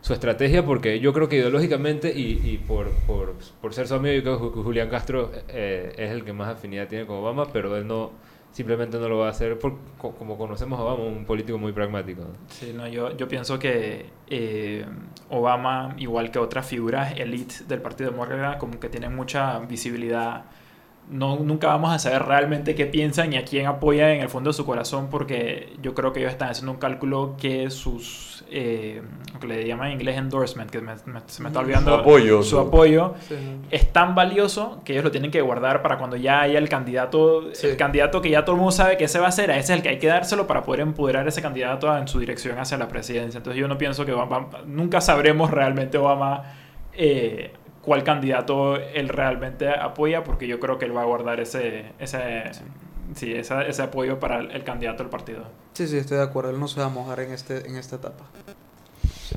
su, estrategia porque yo creo que ideológicamente y, y por, por, por, ser su amigo, yo creo que Julián Castro eh, es el que más afinidad tiene con Obama, pero él no simplemente no lo va a hacer por, como conocemos a Obama, un político muy pragmático. Sí, no, yo, yo pienso que eh, Obama, igual que otras figuras elite del Partido Demócrata, como que tienen mucha visibilidad no, nunca vamos a saber realmente qué piensan y a quién apoya en el fondo de su corazón porque yo creo que ellos están haciendo un cálculo que sus, eh, lo que le llaman en inglés endorsement, que se me está olvidando su apoyo, su apoyo es tan valioso que ellos lo tienen que guardar para cuando ya haya el candidato, el candidato que ya todo el mundo sabe que ese va a ser, a ese es el que hay que dárselo para poder empoderar a ese candidato en su dirección hacia la presidencia. Entonces yo no pienso que nunca sabremos realmente Obama... Eh, cuál candidato él realmente apoya, porque yo creo que él va a guardar ese, ese, sí. Ese, apoyo para el, candidato del partido. Sí, sí, estoy de acuerdo. Él no se va a mojar en, este, en esta etapa.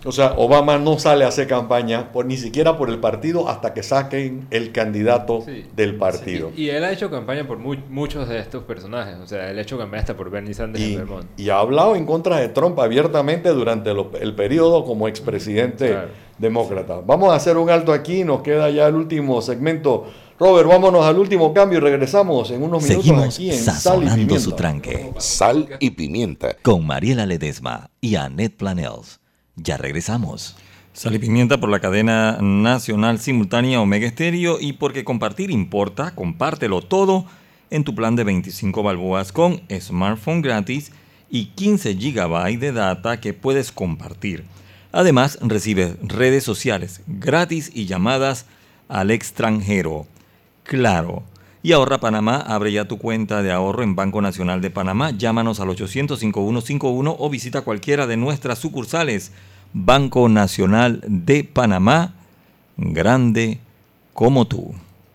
O sea, Obama no sale a hacer campaña por, ni siquiera por el partido hasta que saquen el candidato del partido. Y, él ha hecho campaña por muchos de estos personajes. O sea, él ha hecho campaña hasta por Bernie Sanders y, en Vermont. Y ha hablado en contra de Trump abiertamente durante el periodo como expresidente demócrata. Vamos a hacer un alto aquí. Nos queda ya el último segmento. Robert, vámonos al último cambio y regresamos en unos minutos Seguimos aquí en Sal y Pimienta. su tranque. Sal y Pimienta. Con Mariela Ledesma y Annette Planels. Ya regresamos. Sal y pimienta por la cadena nacional simultánea Omega Estéreo y porque compartir importa, compártelo todo en tu plan de 25 balboas con smartphone gratis y 15 GB de data que puedes compartir. Además, recibes redes sociales gratis y llamadas al extranjero. Claro. Y Ahorra Panamá, abre ya tu cuenta de ahorro en Banco Nacional de Panamá. Llámanos al 800-5151 o visita cualquiera de nuestras sucursales. Banco Nacional de Panamá, grande como tú.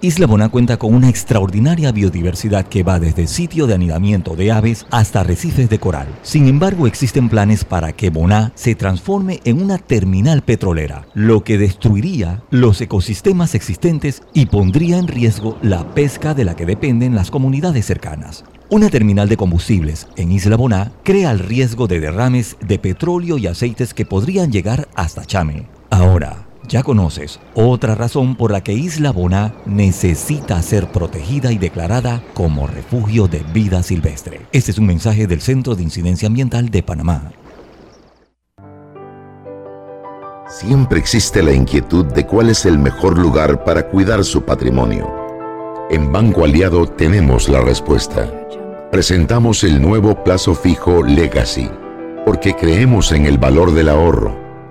Isla Boná cuenta con una extraordinaria biodiversidad que va desde sitio de anidamiento de aves hasta arrecifes de coral. Sin embargo, existen planes para que Boná se transforme en una terminal petrolera, lo que destruiría los ecosistemas existentes y pondría en riesgo la pesca de la que dependen las comunidades cercanas. Una terminal de combustibles en Isla Boná crea el riesgo de derrames de petróleo y aceites que podrían llegar hasta Chame. Ahora, ya conoces otra razón por la que Isla Boná necesita ser protegida y declarada como refugio de vida silvestre. Este es un mensaje del Centro de Incidencia Ambiental de Panamá. Siempre existe la inquietud de cuál es el mejor lugar para cuidar su patrimonio. En Banco Aliado tenemos la respuesta. Presentamos el nuevo plazo fijo Legacy, porque creemos en el valor del ahorro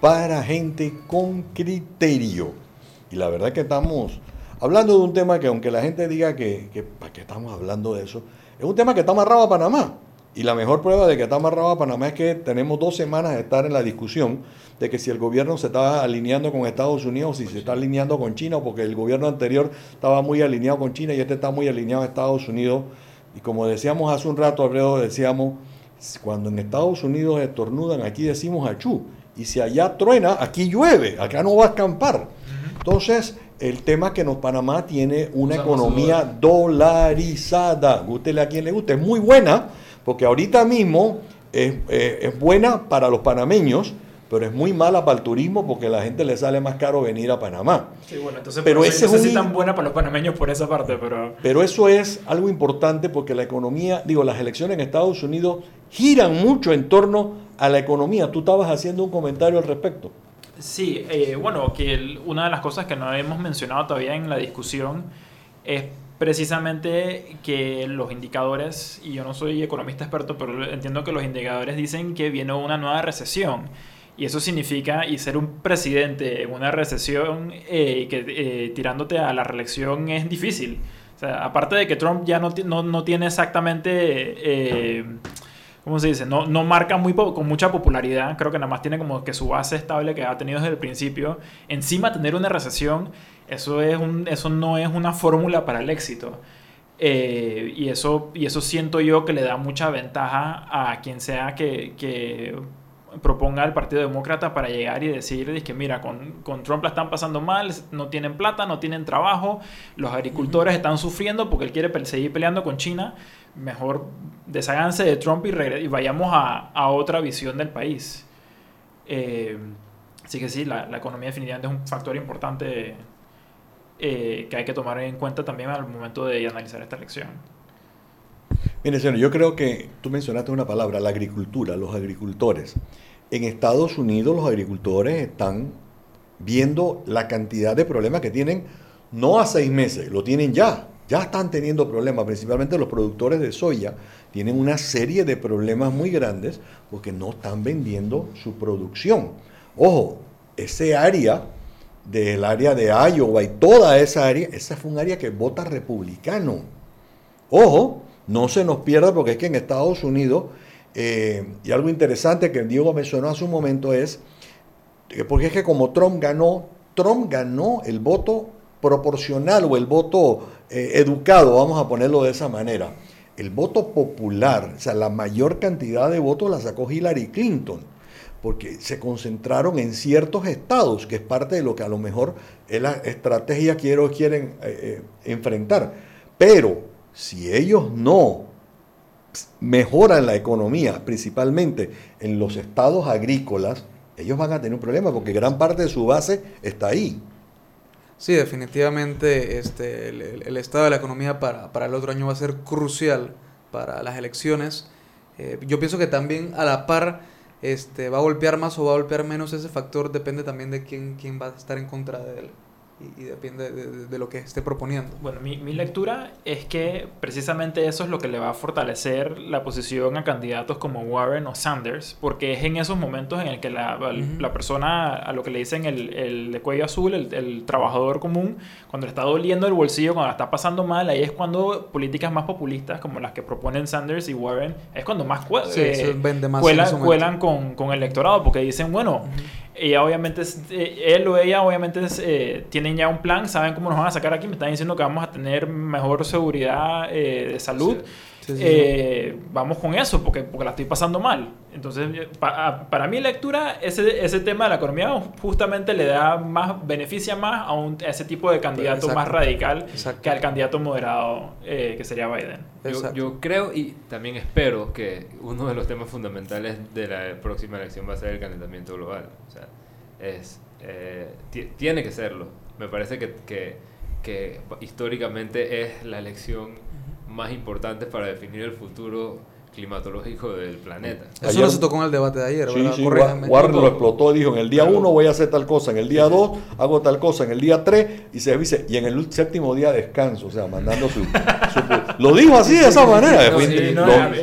para gente con criterio. Y la verdad que estamos hablando de un tema que aunque la gente diga que, ¿para qué estamos hablando de eso? Es un tema que está amarrado a Panamá. Y la mejor prueba de que está amarrado a Panamá es que tenemos dos semanas de estar en la discusión de que si el gobierno se está alineando con Estados Unidos, si se está alineando con China, porque el gobierno anterior estaba muy alineado con China y este está muy alineado a Estados Unidos. Y como decíamos hace un rato, Alfredo, decíamos, cuando en Estados Unidos estornudan, aquí decimos achú. Y si allá truena, aquí llueve, acá no va a escampar. Entonces, el tema que nos Panamá tiene una economía dolarizada, gústele a quien le guste, es muy buena, porque ahorita mismo es, eh, es buena para los panameños, pero es muy mala para el turismo porque a la gente le sale más caro venir a Panamá. Sí, bueno, entonces pero eso no sé si tan buena para los panameños por esa parte, pero... Pero eso es algo importante porque la economía, digo, las elecciones en Estados Unidos giran mucho en torno a la economía. Tú estabas haciendo un comentario al respecto. Sí, eh, bueno, que una de las cosas que no hemos mencionado todavía en la discusión es precisamente que los indicadores, y yo no soy economista experto, pero entiendo que los indicadores dicen que viene una nueva recesión. Y eso significa, y ser un presidente en una recesión eh, que eh, tirándote a la reelección es difícil. O sea, aparte de que Trump ya no, no, no tiene exactamente, eh, ¿cómo se dice? No, no marca muy con mucha popularidad. Creo que nada más tiene como que su base estable que ha tenido desde el principio. Encima tener una recesión, eso, es un, eso no es una fórmula para el éxito. y, eso, y eso siento yo que le da mucha ventaja a quien sea que, que proponga al Partido Demócrata para llegar y decir que mira, con, con, Trump la están pasando mal, no tienen plata, no tienen trabajo, los agricultores están sufriendo porque él quiere seguir peleando con China, mejor desháganse de Trump y, y vayamos a, a, otra visión del país. Eh, así que sí, la, la, economía definitivamente es un factor importante eh, que hay que tomar en cuenta también al momento de analizar esta elección. Mire, señor, yo creo que tú mencionaste una palabra, la agricultura, los agricultores. En Estados Unidos los agricultores están viendo la cantidad de problemas que tienen, no a seis meses, lo tienen ya. Ya están teniendo problemas, principalmente los productores de soya tienen una serie de problemas muy grandes porque no están vendiendo su producción. Ojo, ese área del área de Iowa y toda esa área, esa fue un área que vota republicano. Ojo, no se nos pierda porque es que en Estados Unidos, eh, y algo interesante que Diego mencionó hace un momento es, porque es que como Trump ganó, Trump ganó el voto proporcional o el voto eh, educado, vamos a ponerlo de esa manera. El voto popular, o sea, la mayor cantidad de votos la sacó Hillary Clinton, porque se concentraron en ciertos estados, que es parte de lo que a lo mejor es la estrategia que quieren eh, enfrentar. Pero si ellos no mejoran la economía, principalmente en los estados agrícolas, ellos van a tener un problema porque gran parte de su base está ahí. Sí, definitivamente este, el, estado de la economía para, el otro año va a ser crucial para las elecciones. Eh, yo pienso que también a la par este, va a golpear más o va a golpear menos ese factor, depende también de quién, quién va a estar en contra de él y, depende de, lo que esté proponiendo. Bueno, mi, mi, lectura es que precisamente eso es lo que le va a fortalecer la posición a candidatos como Warren o Sanders, porque es en esos momentos en el que la, la persona, a lo que le dicen el, el de cuello azul, el, el, trabajador común, cuando le está doliendo el bolsillo, cuando la está pasando mal, ahí es cuando políticas más populistas como las que proponen Sanders y Warren, es cuando más, eh, más cuelan, cuelan con, con, el electorado, porque dicen, bueno, ella obviamente, eh, él o ella obviamente eh, tienen ya un plan, saben cómo nos van a sacar aquí, me están diciendo que vamos a tener mejor seguridad eh, de salud. Vamos con eso, porque, porque la estoy pasando mal. Entonces, para mi lectura, ese, ese tema de la economía justamente le da más, beneficia más a, un, ese tipo de candidato más radical que al candidato moderado que sería Biden. Yo, yo, creo y también espero que uno de los temas fundamentales de la próxima elección va a ser el calentamiento global. O sea, es, tiene que serlo me parece que, que, que históricamente es la elección más importante para definir el futuro climatológico del planeta. Eso no se tocó en el debate de ayer, sí, Sí, Warren lo explotó y dijo, en el día 1 voy a hacer tal cosa, en el día 2 hago tal cosa, en el día 3 y se dice, y en el séptimo día descanso, o sea, mandando su... lo dijo así de esa manera,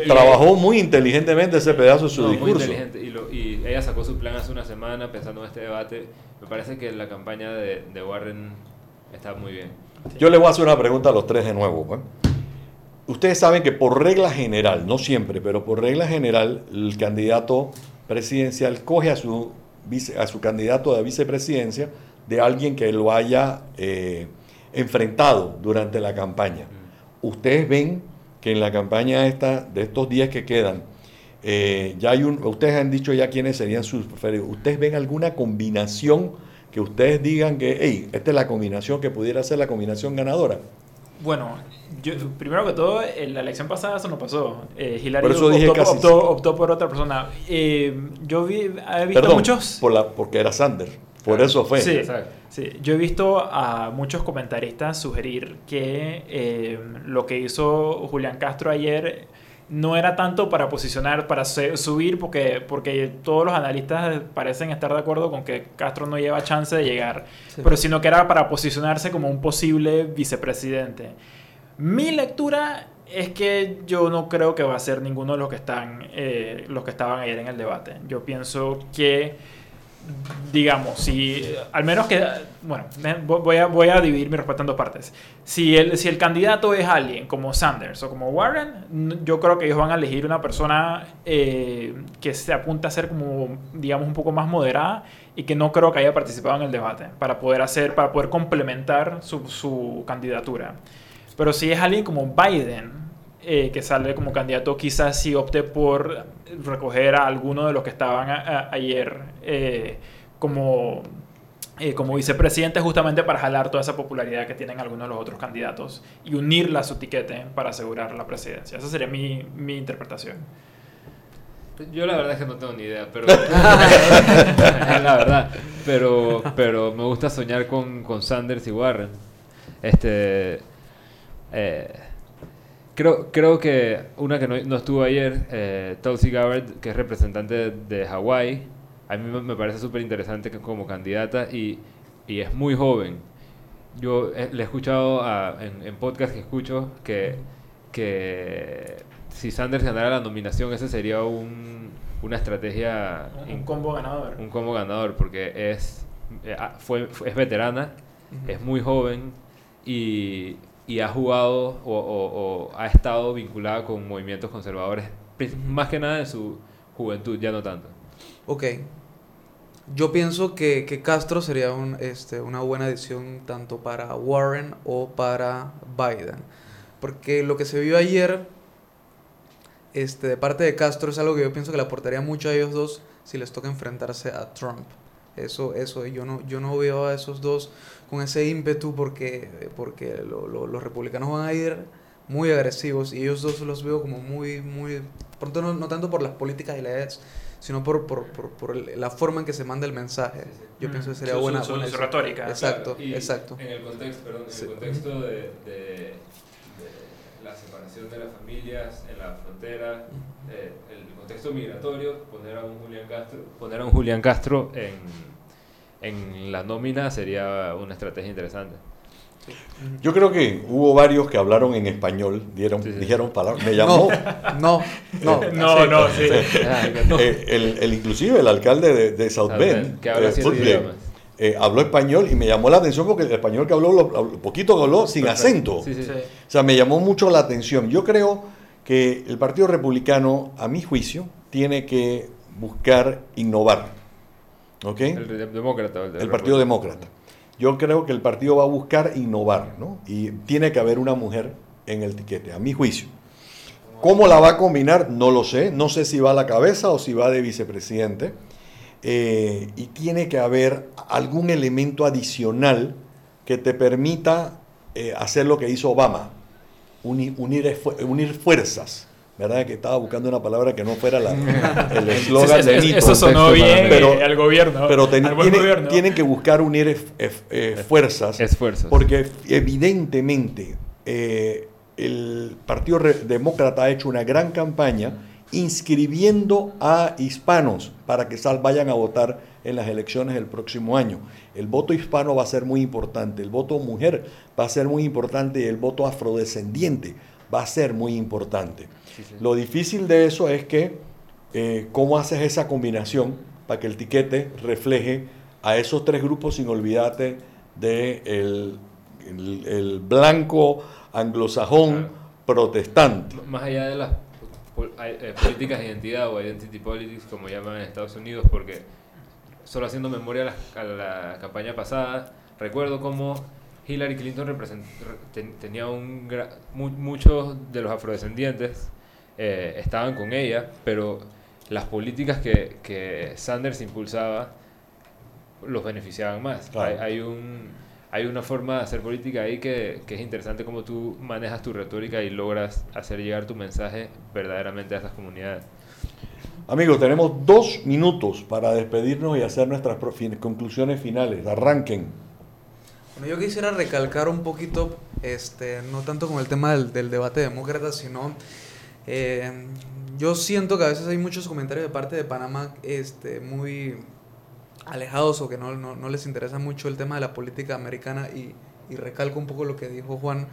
trabajó muy inteligentemente ese pedazo de su discurso. Muy inteligente. Y, y, ella sacó su plan hace una semana pensando en este debate. Me parece que la campaña de, de Warren está muy bien. Yo le voy a hacer una pregunta a los tres de nuevo. Pues ustedes saben que por regla general, no siempre, pero por regla general, el candidato presidencial coge a su, a su candidato de vicepresidencia de alguien que lo haya eh, enfrentado durante la campaña. Mm. Ustedes ven que en la campaña esta, de estos días que quedan, eh, ya hay un, ustedes han dicho ya quiénes serían sus preferidos. ¿Ustedes ven alguna combinación que ustedes digan que, hey, esta es la combinación que pudiera ser la combinación ganadora? Bueno, yo, primero que todo, en la elección pasada eso no pasó. Eh, Hillary optó, por otra persona. Eh, yo vi, he visto muchos... Por la, porque era Sanders. Por eso fue. Sí, sí, yo he visto a muchos comentaristas sugerir que eh, lo que hizo Julián Castro ayer no era tanto para posicionar, para subir, porque, porque todos los analistas parecen estar de acuerdo con que Castro no lleva chance de llegar, pero sino que era para posicionarse como un posible vicepresidente. Mi lectura es que yo no creo que va a ser ninguno de los que están eh, los que estaban ayer en el debate. Yo pienso que digamos, si al menos que, bueno, voy a, voy a dividir mi respuesta en dos partes. Si el, si el candidato es alguien como Sanders o como Warren, yo creo que ellos van a elegir una persona eh, que se apunta a ser como, digamos, un poco más moderada y que no creo que haya participado en el debate para poder hacer, para poder complementar su, su candidatura. Pero si es alguien como Biden, eh, que sale como candidato, quizás si opte por recoger a alguno de los que estaban ayer eh, como, eh, como vicepresidente, justamente para jalar toda esa popularidad que tienen algunos de los otros candidatos y unirla a su tiquete para asegurar la presidencia. Esa sería mi, mi interpretación. Yo la verdad es que no tengo ni idea, pero la verdad, pero pero me gusta soñar con, con Sanders y Warren. Este, eh, creo, creo que una que no, no estuvo ayer, eh, Tulsi Gabbard, que es representante de, de Hawái, a mí me- parece súper interesante que- como candidata y, y es muy joven. Yo eh, le he escuchado a- en, en podcast que escucho que, que si Sanders ganara la nominación, ese sería un, una estrategia... Un combo ganador. Un combo ganador, porque es, eh, fue, fue- es veterana, es muy joven y, y ha jugado o, ha estado vinculada con movimientos conservadores, más que nada en su juventud, ya no tanto. Ok. Yo pienso que, que Castro sería un, este, una buena adición tanto para Warren o para Biden. Porque lo que se vio ayer este, de parte de Castro es algo que yo pienso que le aportaría mucho a ellos dos si les toca enfrentarse a Trump. Eso, eso, yo no, yo no veo a esos dos con ese ímpetu porque, porque lo- lo- los republicanos van a ir muy agresivos y ellos dos los veo como muy, muy, pronto no, no tanto por las políticas y las ideas, sino por, por, por, por el- la forma en que se manda el mensaje. Yo Mm. pienso que sería Su- buena, su- buena su decisión. retórica. Exacto, Claro, exacto. En el contexto, perdón, en Sí. el contexto de la separación de las familias en la frontera, eh, el contexto migratorio, poner a un Julián Castro, poner a un Julián Castro en, en la nómina sería una estrategia interesante. Yo creo que hubo varios que hablaron en español, dieron, dijeron palabras. Me llamó. No, no, Eh, no, no, sí. Eh, el, el- inclusive el alcalde de, de South South Bend, Bend, que habla eh, siete Putney, idiomas. Eh, habló español y me llamó la atención porque el español que habló, lo, lo poquito que habló, sin Perfecto. acento. Sí, sí. Sí. O sea, me llamó mucho la atención. Yo creo que el Partido Republicano, a mi juicio, tiene que buscar innovar. ¿Ok? El de- demócrata. el el Partido Demócrata. Yo creo que el partido va a buscar innovar, ¿no? Y tiene que haber una mujer en el tiquete, a mi juicio. ¿Cómo la va a combinar? No lo sé. No sé si va a la cabeza o si va de vicepresidente. Eh, y tiene que haber algún elemento adicional que te permita eh, hacer lo que hizo Obama, uni- unir, unir fuerzas. ¿Verdad? Que estaba buscando una palabra que no fuera la- el eslogan Eso- sonó bien, eh, al gobierno, Pero ten- al buen tiene- gobierno. tienen que buscar unir ef- eh, fuerzas. Esfuerzos. Porque evidentemente eh, el Partido Demócrata ha hecho una gran campaña inscribiendo a hispanos para que sal, vayan a votar en las elecciones del próximo año. El voto hispano va a ser muy importante, el voto mujer va a ser muy importante y el voto afrodescendiente va a ser muy importante. Lo difícil de eso es que eh, cómo haces esa combinación para que el tiquete refleje a esos tres grupos sin olvidarte de el, el- el blanco anglosajón protestante. M- Más allá de las eh, políticas de identidad o identity politics, como llaman en Estados Unidos, porque solo haciendo memoria a la, a la campaña pasada, recuerdo cómo Hillary Clinton ten- tenía un gra- mu- muchos de los afrodescendientes eh, estaban con ella, pero las políticas que, que Sanders impulsaba los beneficiaban más. Claro. Hay, hay un hay una forma de hacer política ahí que, que es interesante como tú manejas tu retórica y logras hacer llegar tu mensaje verdaderamente a esas comunidades. Amigos, tenemos dos minutos para despedirnos y hacer nuestras conclusiones finales. Arranquen. Bueno, yo quisiera recalcar un poquito, este, no tanto con el tema del, del debate demócrata, sino eh, yo siento que a veces hay muchos comentarios de parte de Panamá este, muy alejados o que no, no, no les interesa mucho el tema de la política americana y, y recalco un poco lo que dijo Juan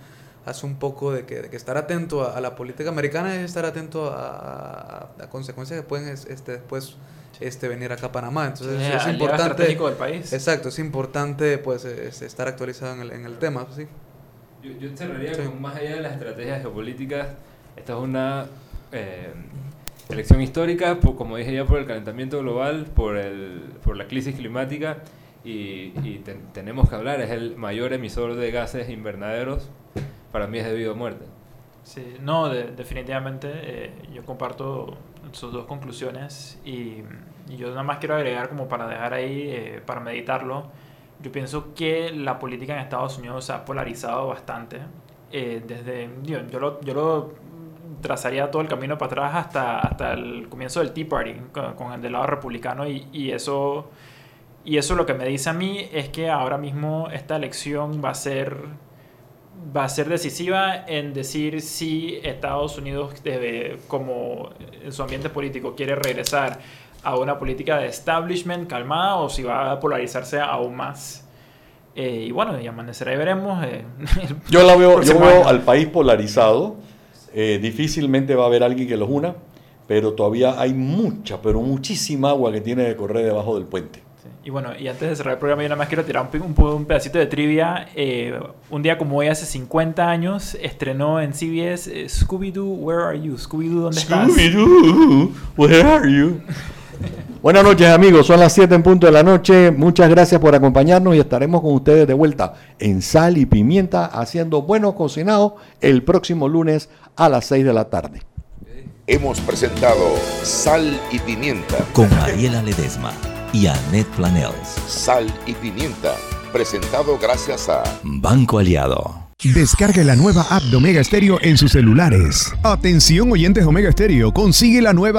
hace un poco de que, de que estar atento a, a la política americana es estar atento a, a- a consecuencias que pueden es- este, después este, venir acá a Panamá. Entonces Sí, es importante... del país. Exacto, es importante pues es- estar actualizado en el, en el tema, sí. Yo, yo cerraría Sí. con más allá de las estrategias geopolíticas, esta es una eh, elección histórica, por- como dije ya, por el calentamiento global, por, el, por la crisis climática y, y ten- tenemos que hablar, es el mayor emisor de gases invernaderos, para mí es debido a muerte. Sí, no, de- definitivamente eh, yo comparto sus dos conclusiones y, y yo nada más quiero agregar como para dejar ahí, eh, para meditarlo, yo pienso que la política en Estados Unidos se ha polarizado bastante. eh, desde, yo, yo lo, yo lo trazaría todo el camino para atrás hasta, hasta el comienzo del Tea Party con, con el del lado republicano y, y eso y eso lo que me dice a mí es que ahora mismo esta elección va a ser va a ser decisiva en decir si Estados Unidos, debe, como en su ambiente político, quiere regresar a una política de establishment calmada o si va a polarizarse aún más. Eh, y bueno, y amanecerá y veremos. Eh, yo la veo, yo veo al país polarizado. Eh, difícilmente va a haber alguien que los una, pero todavía hay mucha, pero muchísima agua que tiene que correr debajo del puente. Y bueno, y antes de cerrar el programa, yo nada más quiero tirar un, un, pedacito de trivia. un día como hoy, hace 50 años, estrenó en CBS Scooby-Doo, Where Are You? Scooby-Doo, ¿dónde estás? Scooby-Doo, Where Are You? Buenas noches amigos, son las 7 en punto de la noche. Muchas gracias por acompañarnos y estaremos con ustedes de vuelta en Sal y Pimienta haciendo buenos cocinados el próximo lunes a las 6 de la tarde. Hemos presentado Sal y Pimienta con Mariela Ledesma y Annette Planels. Sal y Pimienta, presentado gracias a Banco Aliado. Descargue la nueva app de Omega Stereo en sus celulares. Atención oyentes Omega Stereo, consigue la nueva